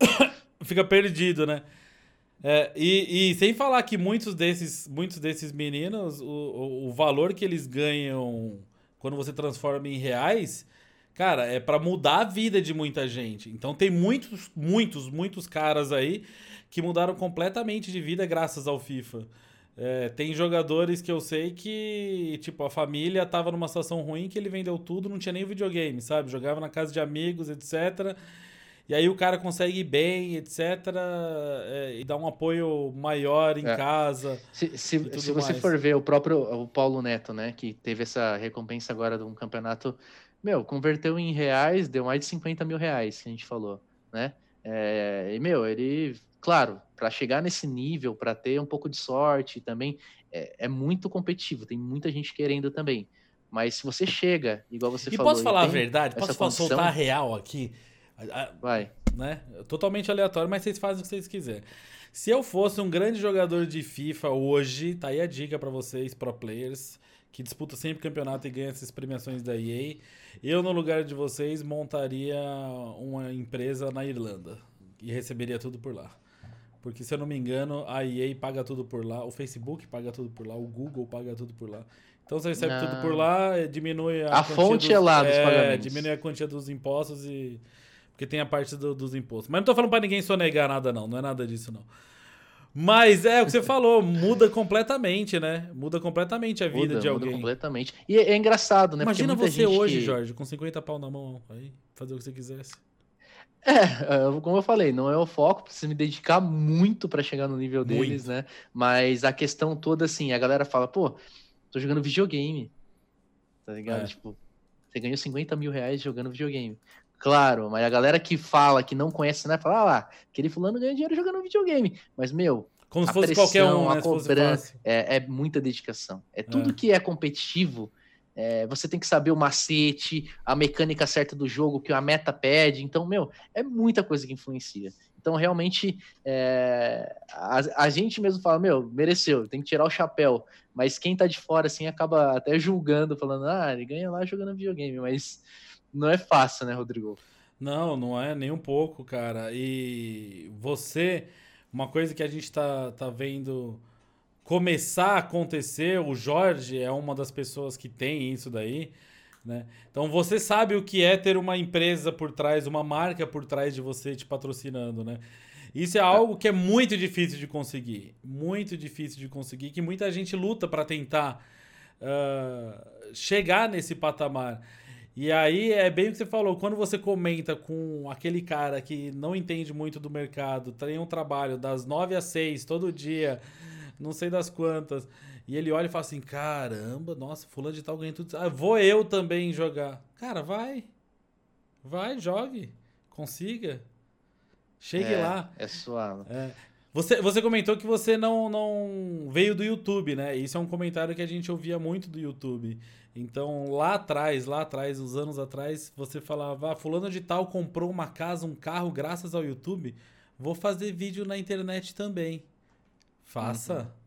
(coughs) fica perdido, né? É, e, e, sem falar que muitos desses, muitos desses meninos, o, o, o valor que eles ganham quando você transforma em reais, cara, é para mudar a vida de muita gente. Então tem muitos, muitos, muitos caras aí que mudaram completamente de vida graças ao FIFA. É, tem jogadores que eu sei que, tipo, a família tava numa situação ruim que ele vendeu tudo, não tinha nem videogame, sabe? Jogava na casa de amigos, etc. E aí o cara consegue ir bem, etc. É, e dar um apoio maior em é. casa. Se, se, se você for ver o próprio o Paulo Neto, né? Que teve essa recompensa agora de um campeonato. Meu, converteu em reais, deu mais de 50 mil reais, que a gente falou, né? É, e, meu, ele, claro, para chegar nesse nível, para ter um pouco de sorte também, é, é, muito competitivo, tem muita gente querendo também. Mas se você chega, igual você e falou. E posso falar a verdade? Posso condição... soltar a real aqui? Vai. Né? Totalmente aleatório, mas vocês fazem o que vocês quiserem. Se eu fosse um grande jogador de FIFA hoje, tá aí a dica para vocês, pro players, que disputa sempre campeonato e ganha essas premiações da EA. Eu, no lugar de vocês, montaria uma empresa na Irlanda e receberia tudo por lá. Porque, se eu não me engano, a EA paga tudo por lá, o Facebook paga tudo por lá, o Google paga tudo por lá. Então você recebe não. tudo por lá, diminui a, a fonte dos, é lá dos é, pagamentos. Diminui a quantia dos impostos e porque tem a parte do, dos impostos. Mas não tô falando para ninguém sonegar nada, não. Não é nada disso, não. Mas é o que você (laughs) falou, muda completamente, né? Muda completamente a vida muda, de alguém. Muda completamente. E é, é engraçado, né? Imagina você hoje, que... Jorge, com 50 pau na mão, aí, fazer o que você quisesse. É, é, como eu falei, não é o foco, precisa me dedicar muito para chegar no nível deles, muito. né? Mas a questão toda, assim, a galera fala, pô, tô jogando videogame, tá ligado? É. Tipo, você ganhou 50 mil reais jogando videogame. Claro, mas a galera que fala, que não conhece nada, fala, ah lá, aquele fulano ganha dinheiro jogando videogame. Mas, meu, como se fosse pressão, qualquer um, né? A cobrança, é, é, muita dedicação. É tudo é. que é competitivo. É, você tem que saber o macete, a mecânica certa do jogo, que a meta pede. Então, meu, é muita coisa que influencia. Então, realmente, é, a, a, gente mesmo fala, meu, mereceu, tem que tirar o chapéu. Mas quem tá de fora, assim, acaba até julgando, falando, ah, ele ganha lá jogando videogame. Mas não é fácil, né, Rodrigo? Não, não é nem um pouco, cara. E você, uma coisa que a gente tá, tá vendo começar a acontecer, o Jorge é uma das pessoas que tem isso daí, né? Então você sabe o que é ter uma empresa por trás, uma marca por trás de você te patrocinando, né? Isso é algo que é muito difícil de conseguir, muito difícil de conseguir, que muita gente luta para tentar uh, chegar nesse patamar. E aí é bem o que você falou, quando você comenta com aquele cara que não entende muito do mercado, tem um trabalho das 9 às 6 todo dia, não sei das quantas, e ele olha e fala assim: caramba, nossa, fulano de tal ganha tudo. Ah, vou eu também jogar. Cara, vai. Vai, jogue. Consiga. Chegue é, lá. É suave. É. Você, você comentou que você não, não veio do YouTube, né? Isso é um comentário que a gente ouvia muito do YouTube. Então, lá atrás, lá atrás, uns anos atrás, você falava: ah, Fulano de Tal comprou uma casa, um carro, graças ao YouTube. Vou fazer vídeo na internet também. Faça. Uhum.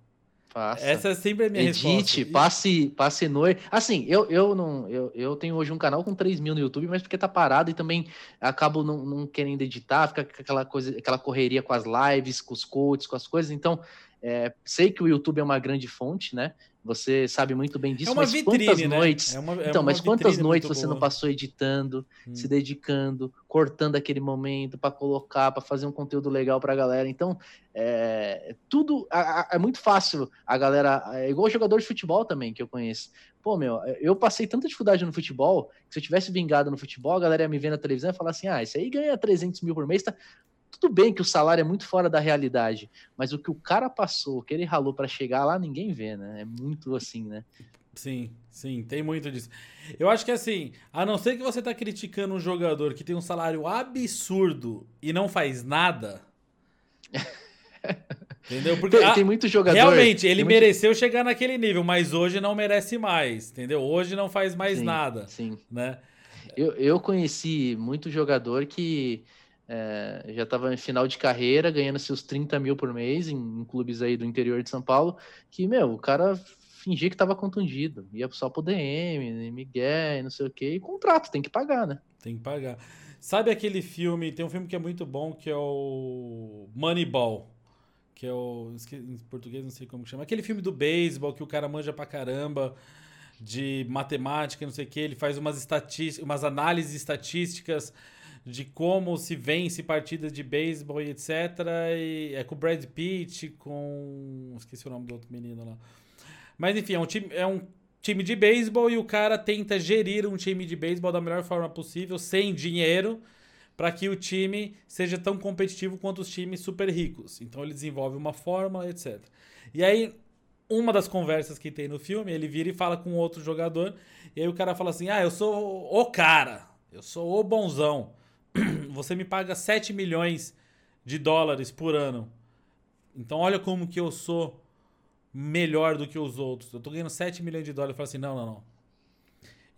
Faça. Essa é sempre a minha Edite, resposta. passe, passe noite. Assim, eu, eu não. Eu, eu tenho hoje um canal com 3 mil no YouTube, mas porque tá parado e também acabo não, não querendo editar, fica aquela coisa, aquela correria com as lives, com os coaches, com as coisas. Então, é, sei que o YouTube é uma grande fonte, né? Você sabe muito bem disso. É uma mas vitrine, quantas né? noites? É uma, é então, mas quantas noites você boa. não passou editando, hum. se dedicando, cortando aquele momento para colocar, para fazer um conteúdo legal para a galera? Então, é, tudo é muito fácil. A galera é igual jogador de futebol também que eu conheço. Pô, meu, eu passei tanta dificuldade no futebol que se eu tivesse vingado no futebol, a galera ia me ver na televisão e falar assim: ah, isso aí ganha 300 mil por mês, tá, tudo bem que o salário é muito fora da realidade, mas o que o cara passou, o que ele ralou para chegar lá, ninguém vê, né? É muito assim, né? Sim, sim, tem muito disso. Eu acho que assim, a não ser que você tá criticando um jogador que tem um salário absurdo e não faz nada. (laughs) entendeu? Porque tem, tem muito jogador. Realmente, ele mereceu muito... chegar naquele nível, mas hoje não merece mais, entendeu? Hoje não faz mais sim, nada. Sim. Né? Eu, eu conheci muito jogador que é, já estava em final de carreira, ganhando seus 30 mil por mês em, em, clubes aí do interior de São Paulo, que, meu, o cara fingia que estava contundido, ia só pro DM, Miguel, não sei o que, e contrato, tem que pagar, né? Tem que pagar. Sabe aquele filme, tem um filme que é muito bom, que é o Moneyball, que é o, em português não sei como chama, aquele filme do beisebol que o cara manja pra caramba, de matemática, não sei o que, ele faz umas estatísticas, umas análises estatísticas de como se vence partidas de beisebol e etc. E é com o Brad Pitt, com. Esqueci o nome do outro menino lá. Mas enfim, é um time, é um time de beisebol e o cara tenta gerir um time de beisebol da melhor forma possível, sem dinheiro, para que o time seja tão competitivo quanto os times super ricos. Então ele desenvolve uma fórmula, etc. E aí, uma das conversas que tem no filme, ele vira e fala com outro jogador, e aí o cara fala assim: Ah, eu sou o cara, eu sou o bonzão. (clears throat) você me paga 7 milhões de dólares por ano. Então olha como que eu sou melhor do que os outros. Eu tô ganhando 7 milhões de dólares. Eu falo assim, não, não, não.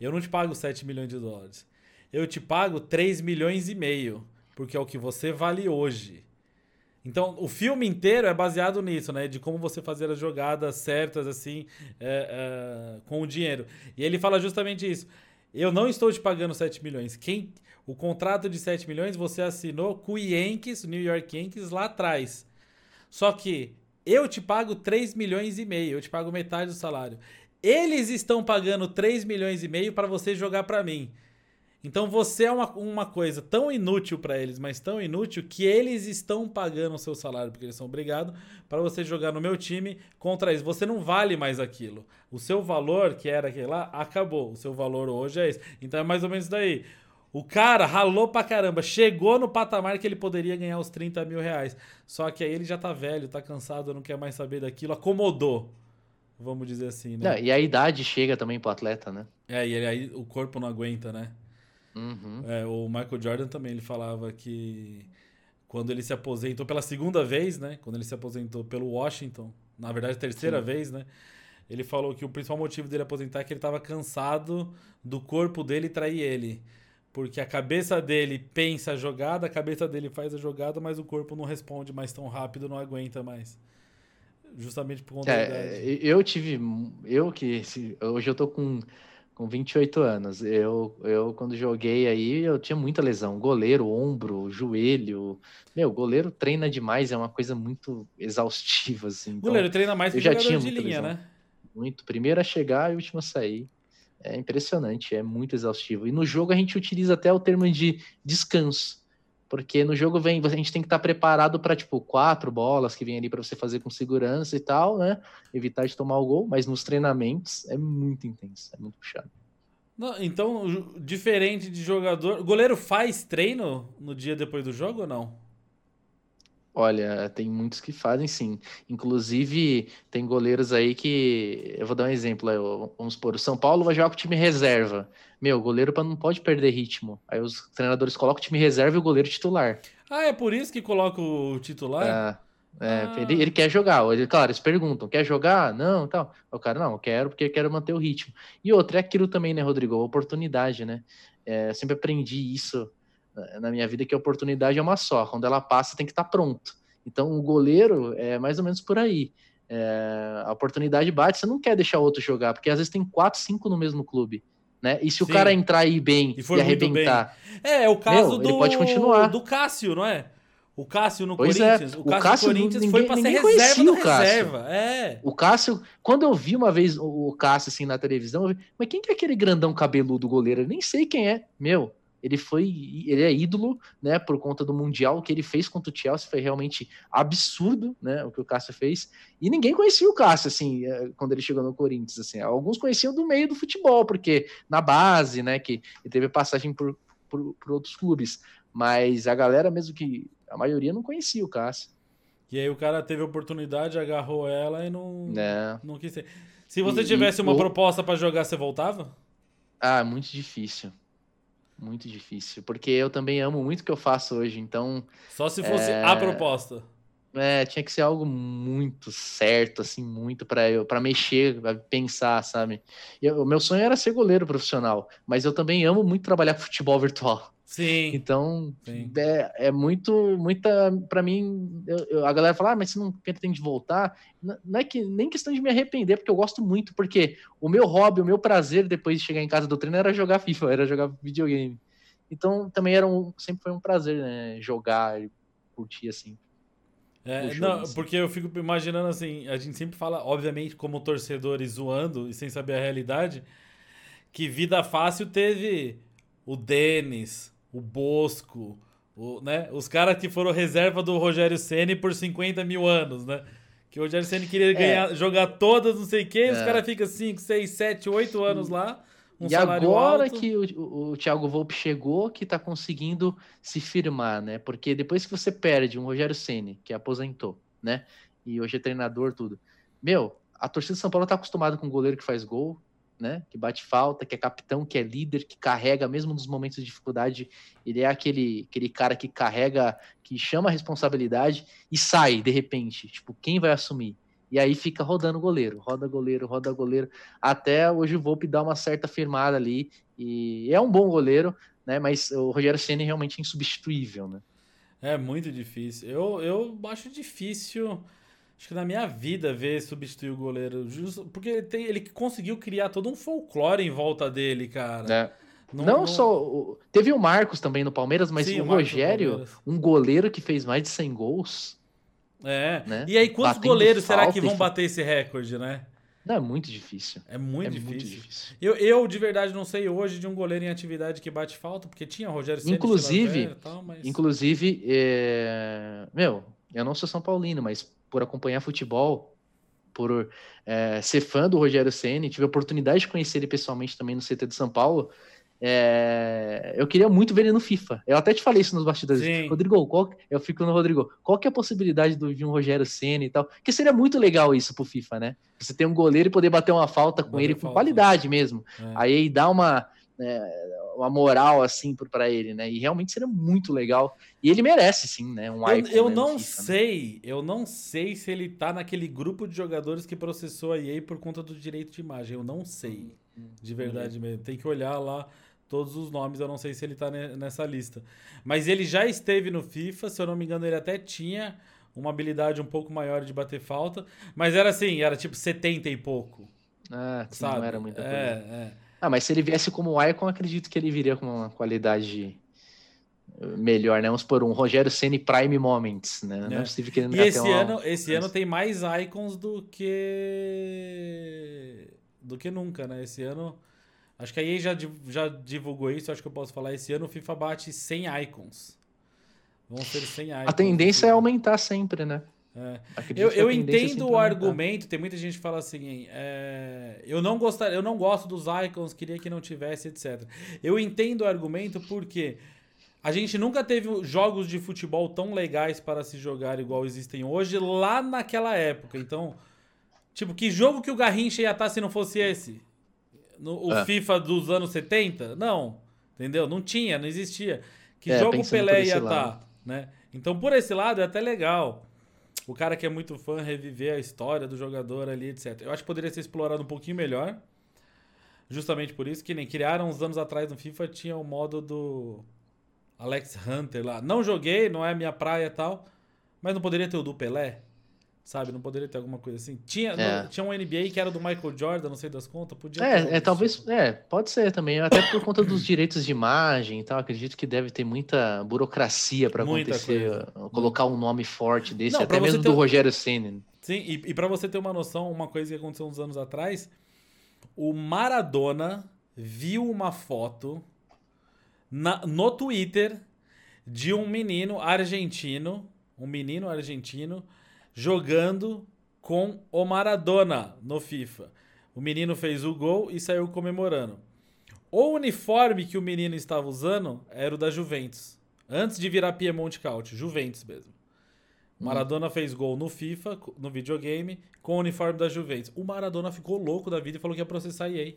Eu não te pago 7 milhões de dólares. Eu te pago 3 milhões e meio. Porque é o que você vale hoje. Então, o filme inteiro é baseado nisso, né? De como você fazer as jogadas certas, assim, é, é, com o dinheiro. E ele fala justamente isso. Eu não estou te pagando 7 milhões. Quem, o contrato de 7 milhões você assinou com o Yankees, New York Yankees, lá atrás. Só que eu te pago 3 milhões e meio, eu te pago metade do salário. Eles estão pagando 3 milhões e meio para você jogar para mim. Então você é uma, uma coisa tão inútil para eles, mas tão inútil que eles estão pagando o seu salário, porque eles são obrigados para você jogar no meu time contra eles. Você não vale mais aquilo. O seu valor, que era aquele lá, acabou. O seu valor hoje é esse. Então é mais ou menos daí. O cara ralou pra caramba, chegou no patamar que ele poderia ganhar os 30 mil reais. Só que aí ele já tá velho, tá cansado, não quer mais saber daquilo, acomodou. Vamos dizer assim, né? Não, e a idade chega também pro atleta, né? É, e aí o corpo não aguenta, né? Uhum. É, o Michael Jordan também ele falava que quando ele se aposentou pela segunda vez, né? Quando ele se aposentou pelo Washington, na verdade, terceira Sim. vez, né? Ele falou que o principal motivo dele aposentar é que ele estava cansado do corpo dele trair ele. Porque a cabeça dele pensa a jogada, a cabeça dele faz a jogada, mas o corpo não responde mais tão rápido, não aguenta mais. Justamente por conta é, da idade. Eu tive. Eu que. Hoje eu tô com, com 28 anos. Eu, eu, quando joguei aí, eu tinha muita lesão. Goleiro, ombro, joelho. Meu, goleiro treina demais, é uma coisa muito exaustiva, assim. Então, goleiro treina mais que eu já tinha de linha, lesão. né? Muito. Primeiro a chegar e último a sair. É impressionante, é muito exaustivo. E no jogo a gente utiliza até o termo de descanso, porque no jogo vem, a gente tem que estar preparado para tipo quatro bolas que vem ali para você fazer com segurança e tal, né? Evitar de tomar o gol, mas nos treinamentos é muito intenso, é muito puxado. Não, então, diferente de jogador, goleiro faz treino no dia depois do jogo ou não? Olha, tem muitos que fazem sim. Inclusive, tem goleiros aí que. Eu vou dar um exemplo. Eu, vamos supor, o São Paulo vai jogar com o time reserva. Meu, o goleiro não pode perder ritmo. Aí os treinadores colocam o time reserva e o goleiro titular. Ah, é por isso que coloca o titular? É, ah. ele, ele, quer jogar. Ele, claro, eles perguntam: quer jogar? Não, tal. O cara, não, eu quero porque eu quero manter o ritmo. E outra, é aquilo também, né, Rodrigo? A oportunidade, né? É, sempre aprendi isso na minha vida, que a oportunidade é uma só. Quando ela passa, tem que estar tá pronto. Então, o goleiro é mais ou menos por aí. É, a oportunidade bate, você não quer deixar outro jogar, porque às vezes tem quatro, cinco no mesmo clube. Né? E se Sim. o cara entrar aí bem e, e arrebentar. É, é, o caso meu, do, pode continuar. do Cássio, não é? O Cássio no pois é. Corinthians. É. O, Cássio, o Cássio Corinthians ninguém, foi para ser reserva do reserva. É. O Cássio, quando eu vi uma vez o Cássio assim na televisão, vi, mas quem que é aquele grandão cabeludo goleiro? Eu nem sei quem é. Meu, ele foi, ele é ídolo, né, por conta do mundial o que ele fez contra o Chelsea foi realmente absurdo, né, o que o Cássio fez. E ninguém conhecia o Cássio assim, é, quando ele chegou no Corinthians, assim. Alguns conheciam do meio do futebol, porque na base, né, que ele teve passagem por, por, por outros clubes, mas a galera mesmo que a maioria não conhecia o Cássio. E aí o cara teve oportunidade, agarrou ela e não, é. não quis ser. Se você tivesse e, uma proposta para jogar, você voltava? Ah, muito difícil. Muito difícil, porque eu também amo muito o que eu faço hoje, então. Só se fosse é... a proposta. É, tinha que ser algo muito certo, assim, muito para eu, para mexer, pra pensar, sabe? o meu sonho era ser goleiro profissional, mas eu também amo muito trabalhar (laughs) com futebol virtual. Sim. Então, Sim. É, é muito, muita, para mim, eu, eu, a galera fala, ah, mas você não pretende voltar? Não é que nem questão de me arrepender, porque eu gosto muito, porque o meu hobby, o meu prazer depois de chegar em casa do treino era jogar FIFA, (laughs) era jogar videogame. Então, também era um, sempre foi um prazer, né, jogar e curtir assim. É, não, assim. porque eu fico imaginando assim, a gente sempre fala, obviamente, como torcedores zoando e sem saber a realidade, que vida fácil teve o Denis, o Bosco, o, né? Os caras que foram reserva do Rogério Ceni por 50 mil anos, né? Que o Rogério Ceni queria é. ganhar, jogar todas, não sei o quê, é. os caras ficam 5, 6, 7, 8 anos lá. Um e agora alto. que o, o, o, Thiago Volpe chegou, que tá conseguindo se firmar, né? Porque depois que você perde um Rogério Ceni que aposentou, né? E hoje é treinador, tudo. Meu, a torcida de São Paulo tá acostumada com um goleiro que faz gol, né? Que bate falta, que é capitão, que é líder, que carrega mesmo nos momentos de dificuldade. Ele é aquele, aquele cara que carrega, que chama a responsabilidade e sai de repente. Tipo, quem vai assumir? E aí fica rodando goleiro, roda goleiro, roda goleiro, até hoje o Volpe dá uma certa firmada ali. E é um bom goleiro, né? Mas o Rogério Ceni realmente é insubstituível, né? É muito difícil. Eu, eu acho difícil acho que na minha vida ver substituir o goleiro. Justo, porque ele, tem, ele conseguiu criar todo um folclore em volta dele, cara. É. Não, não, não, só. Teve o Marcos também no Palmeiras, mas Sim, o, o Rogério, um goleiro que fez mais de 100 gols. É. Né? E aí, quantos Batendo goleiros será que vão bater esse recorde, né? Não, é muito difícil. É muito, é difícil. muito difícil. Eu, eu, de verdade, não sei hoje de um goleiro em atividade que bate falta, porque tinha Rogério Ceni, Inclusive, tal, mas... inclusive é... meu, eu não sou São Paulino, mas por acompanhar futebol, por é, ser fã do Rogério Ceni, tive a oportunidade de conhecer ele pessoalmente também no CT de São Paulo. É, eu queria muito ver ele no FIFA. Eu até te falei isso nos bastidores. Sim. Rodrigo, qual, eu fico no Rodrigo. Qual que é a possibilidade de um Rogério Ceni e tal? Porque seria muito legal isso pro FIFA, né? Você ter um goleiro e poder bater uma falta com ele falta. com qualidade mesmo. É. Aí dá uma é, uma moral assim para ele, né? E realmente seria muito legal. E ele merece, sim, né? Um eu, eu né, não FIFA, sei, né? eu não sei se ele tá naquele grupo de jogadores que processou a EA por conta do direito de imagem. Eu não sei, de verdade mesmo. Tem que olhar lá todos os nomes, eu não sei se ele tá nessa lista. Mas ele já esteve no FIFA, se eu não me engano, ele até tinha uma habilidade um pouco maior de bater falta, mas era assim, era tipo 70 e pouco. Ah, sim, sabe? não era muita coisa. É, é. Ah, mas se ele viesse como Icon, acredito que ele viria com uma qualidade melhor, né? Vamos por um Rogério Ceni Prime Moments, né? É. Não é possível que ele não E esse, uma... ano, esse ano tem mais icons do que do que nunca, né? Esse ano acho que a EA já, já divulgou isso, acho que eu posso falar esse ano o FIFA bate 100 icons. Vão ser 100 icons. A tendência é aumentar sempre, né? É. Eu, eu entendo o argumento, tem muita gente que fala assim, é, eu não gostaria, eu não gosto dos icons, queria que não tivesse, etc. Eu entendo o argumento porque a gente nunca teve jogos de futebol tão legais para se jogar igual existem hoje lá naquela época. Então, tipo, que jogo que o Garrincha ia estar se não fosse esse? No, o é. FIFA dos anos 70? Não, entendeu? Não tinha, não existia. Que é, jogo o Pelé ia estar, né? Então, por esse lado é até legal. o cara que é muito fã reviver a história do jogador ali, etc. Eu acho que poderia ser explorado um pouquinho melhor. Justamente por isso que nem criaram uns anos atrás no FIFA tinha o modo do Alex Hunter lá. Não joguei, não é minha praia e tal, mas não poderia ter o do Pelé? Sabe, não poderia ter alguma coisa assim. Tinha, é. no, tinha um NBA que era do Michael Jordan, não sei das contas, podia É, é talvez, é, pode ser também, até por conta dos direitos de imagem e tal, acredito que deve ter muita burocracia para acontecer, coisa. colocar um nome forte desse, não, até mesmo do um... Rogério Senna. Sim, e, e para você ter uma noção, uma coisa que aconteceu uns anos atrás, o Maradona viu uma foto na, no Twitter de um menino argentino, um menino argentino jogando com o Maradona no FIFA. O menino fez o gol e saiu comemorando. O uniforme que o menino estava usando era o da Juventus. Antes de virar Piemonte Couch, Juventus mesmo. Hum. Maradona hum. fez gol no FIFA, no videogame, com o uniforme da Juventus. O Maradona ficou louco da vida e falou que ia processar a EA.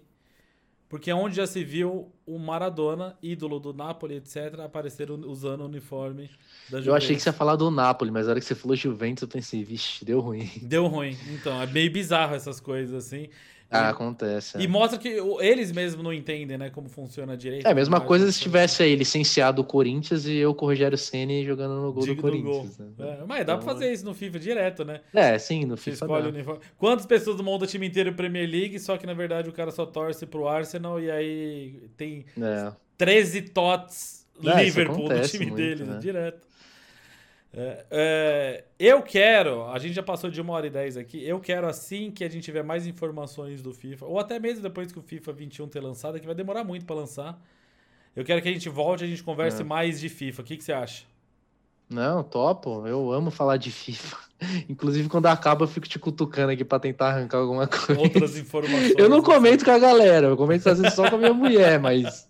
Porque é onde já se viu o Maradona, ídolo do Napoli, etc., aparecer usando o uniforme da Juventus. Eu achei que você ia falar do Napoli, mas na hora que você falou Juventus, eu pensei, vixe, deu ruim. Deu ruim. Então, é meio bizarro essas coisas, assim. Ah, e, acontece. É. E mostra que eles mesmos não entendem, né, como funciona direito. É a mesma coisa se tivesse aí licenciado o Corinthians e eu com o Rogério Ceni jogando no gol Digo do Corinthians. Gol. Né? É, mas dá então, pra fazer isso no FIFA direto, né? É, sim, no FIFA. escolhe o uniforme. Quantas pessoas montam o time inteiro Premier League, só que na verdade o cara só torce pro Arsenal e aí tem é. 13 tots é, Liverpool no time muito, dele, né? direto. É, é, eu quero, a gente já passou de uma hora e dez aqui, eu quero assim que a gente tiver mais informações do FIFA, ou até mesmo depois que o FIFA 21 ter lançado, que vai demorar muito para lançar. Eu quero que a gente volte e a gente converse é. mais de FIFA. O que, que você acha? Não, topo. Eu amo falar de FIFA. (laughs) Inclusive, quando acaba, eu fico te cutucando aqui para tentar arrancar alguma (laughs) coisa. Outras informações. Eu não comento com a galera, eu comento às vezes só com a minha mulher, mas.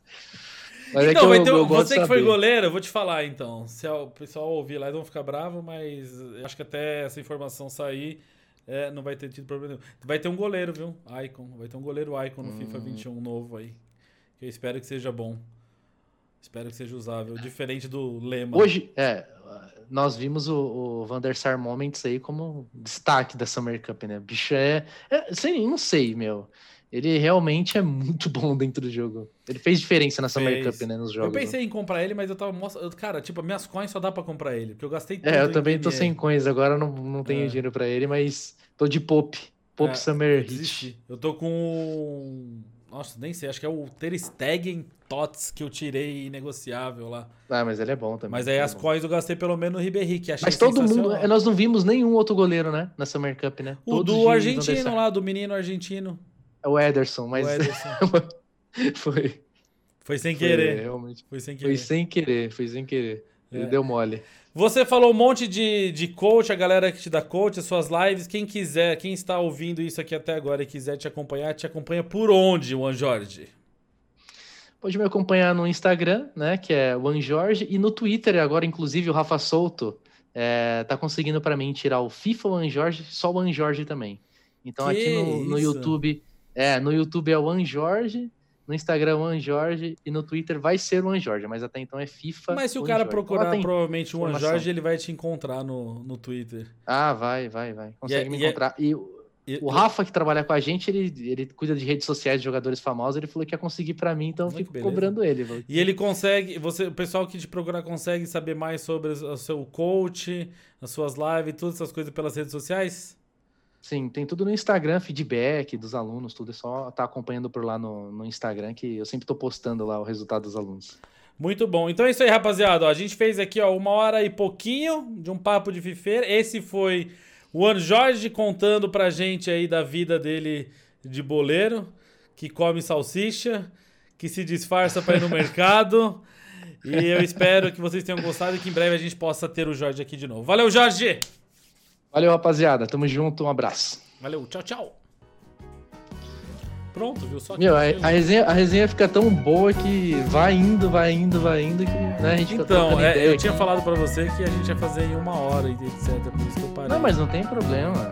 Mas é então, é eu, eu você que foi goleiro, eu vou te falar então. Se o pessoal ouvir lá, eles vão ficar bravos, mas acho que até essa informação sair, é, não vai ter tido problema nenhum. Vai ter um goleiro, viu? Icon. Vai ter um goleiro Icon no hum. FIFA 21 novo aí. Que eu espero que seja bom. Espero que seja usável. Diferente do Lema. Hoje, é. Nós vimos o, o Van der Sar Moments aí como destaque da Summer Cup, né? Bicho é. é sei, não sei, meu. Ele realmente é muito (laughs) bom dentro do jogo. Ele fez diferença na Summer Cup, né, nos jogos. Eu pensei né? em comprar ele, mas eu tava... Cara, tipo, minhas coins só dá pra comprar ele, porque eu gastei tudo É, eu também tô sem coins, agora não, não tenho é. dinheiro pra ele, mas tô de pop. Pop é, Summer Hit. Eu tô com... Nossa, nem sei, acho que é o Ter Stegen Tots que eu tirei negociável lá. Ah, mas ele é bom também. Mas aí as coins eu gastei pelo menos no Ribéry, que achei Mas todo mundo, nós não vimos nenhum outro goleiro, né, na Summer Cup, né? O Todos do argentino lá, do menino argentino. É o Ederson, mas. O Ederson. (laughs) foi. Foi sem querer. Foi, realmente. Foi sem querer. Foi sem querer, foi sem querer. Ele é. deu mole. Você falou um monte de, de coach, a galera que te dá coach, as suas lives. Quem quiser, quem está ouvindo isso aqui até agora e quiser te acompanhar, te acompanha por onde, Juan Jorge? Pode me acompanhar no Instagram, né, que é Juan Jorge, e no Twitter, agora, inclusive, o Rafa Souto é, tá conseguindo para mim tirar o FIFA Juan Jorge, só o Juan Jorge também. Então que aqui no, no YouTube é, no YouTube é o Anjorge, no Instagram é o Anjorge e no Twitter vai ser o Anjorge, mas até então é FIFA. Mas se o cara procurar provavelmente o Anjorge, ele vai te encontrar no, no Twitter. Ah, vai, vai, vai. Consegue e, é, me e é encontrar. E, e o Rafa, que trabalha com a gente, ele, ele cuida de redes sociais de jogadores famosos, ele falou que ia conseguir para mim, então eu fico cobrando ele. E ele consegue, você, o pessoal que te procura consegue saber mais sobre o seu coach, as suas lives, todas essas coisas pelas redes sociais? Sim, tem tudo no Instagram, feedback dos alunos, tudo. É só estar tá acompanhando por lá no, no Instagram, que eu sempre estou postando lá o resultado dos alunos. Muito bom. Então é isso aí, rapaziada. Ó, a gente fez aqui ó, uma hora e pouquinho de um papo de fifeira. Esse foi o Ano Jorge contando pra gente aí da vida dele de boleiro, que come salsicha, que se disfarça para ir no (laughs) mercado. E eu espero que vocês tenham gostado e que em breve a gente possa ter o Jorge aqui de novo. Valeu, Jorge! Valeu, rapaziada. Tamo junto. Um abraço. Valeu. Tchau, tchau. Pronto, viu? Só Meu, a, a, resenha, a resenha fica tão boa que vai indo, vai indo, vai indo que né, a gente Então, é, eu aqui. tinha falado pra você que a gente ia fazer em uma hora e etc. Por isso que eu parei. Não, mas não tem problema.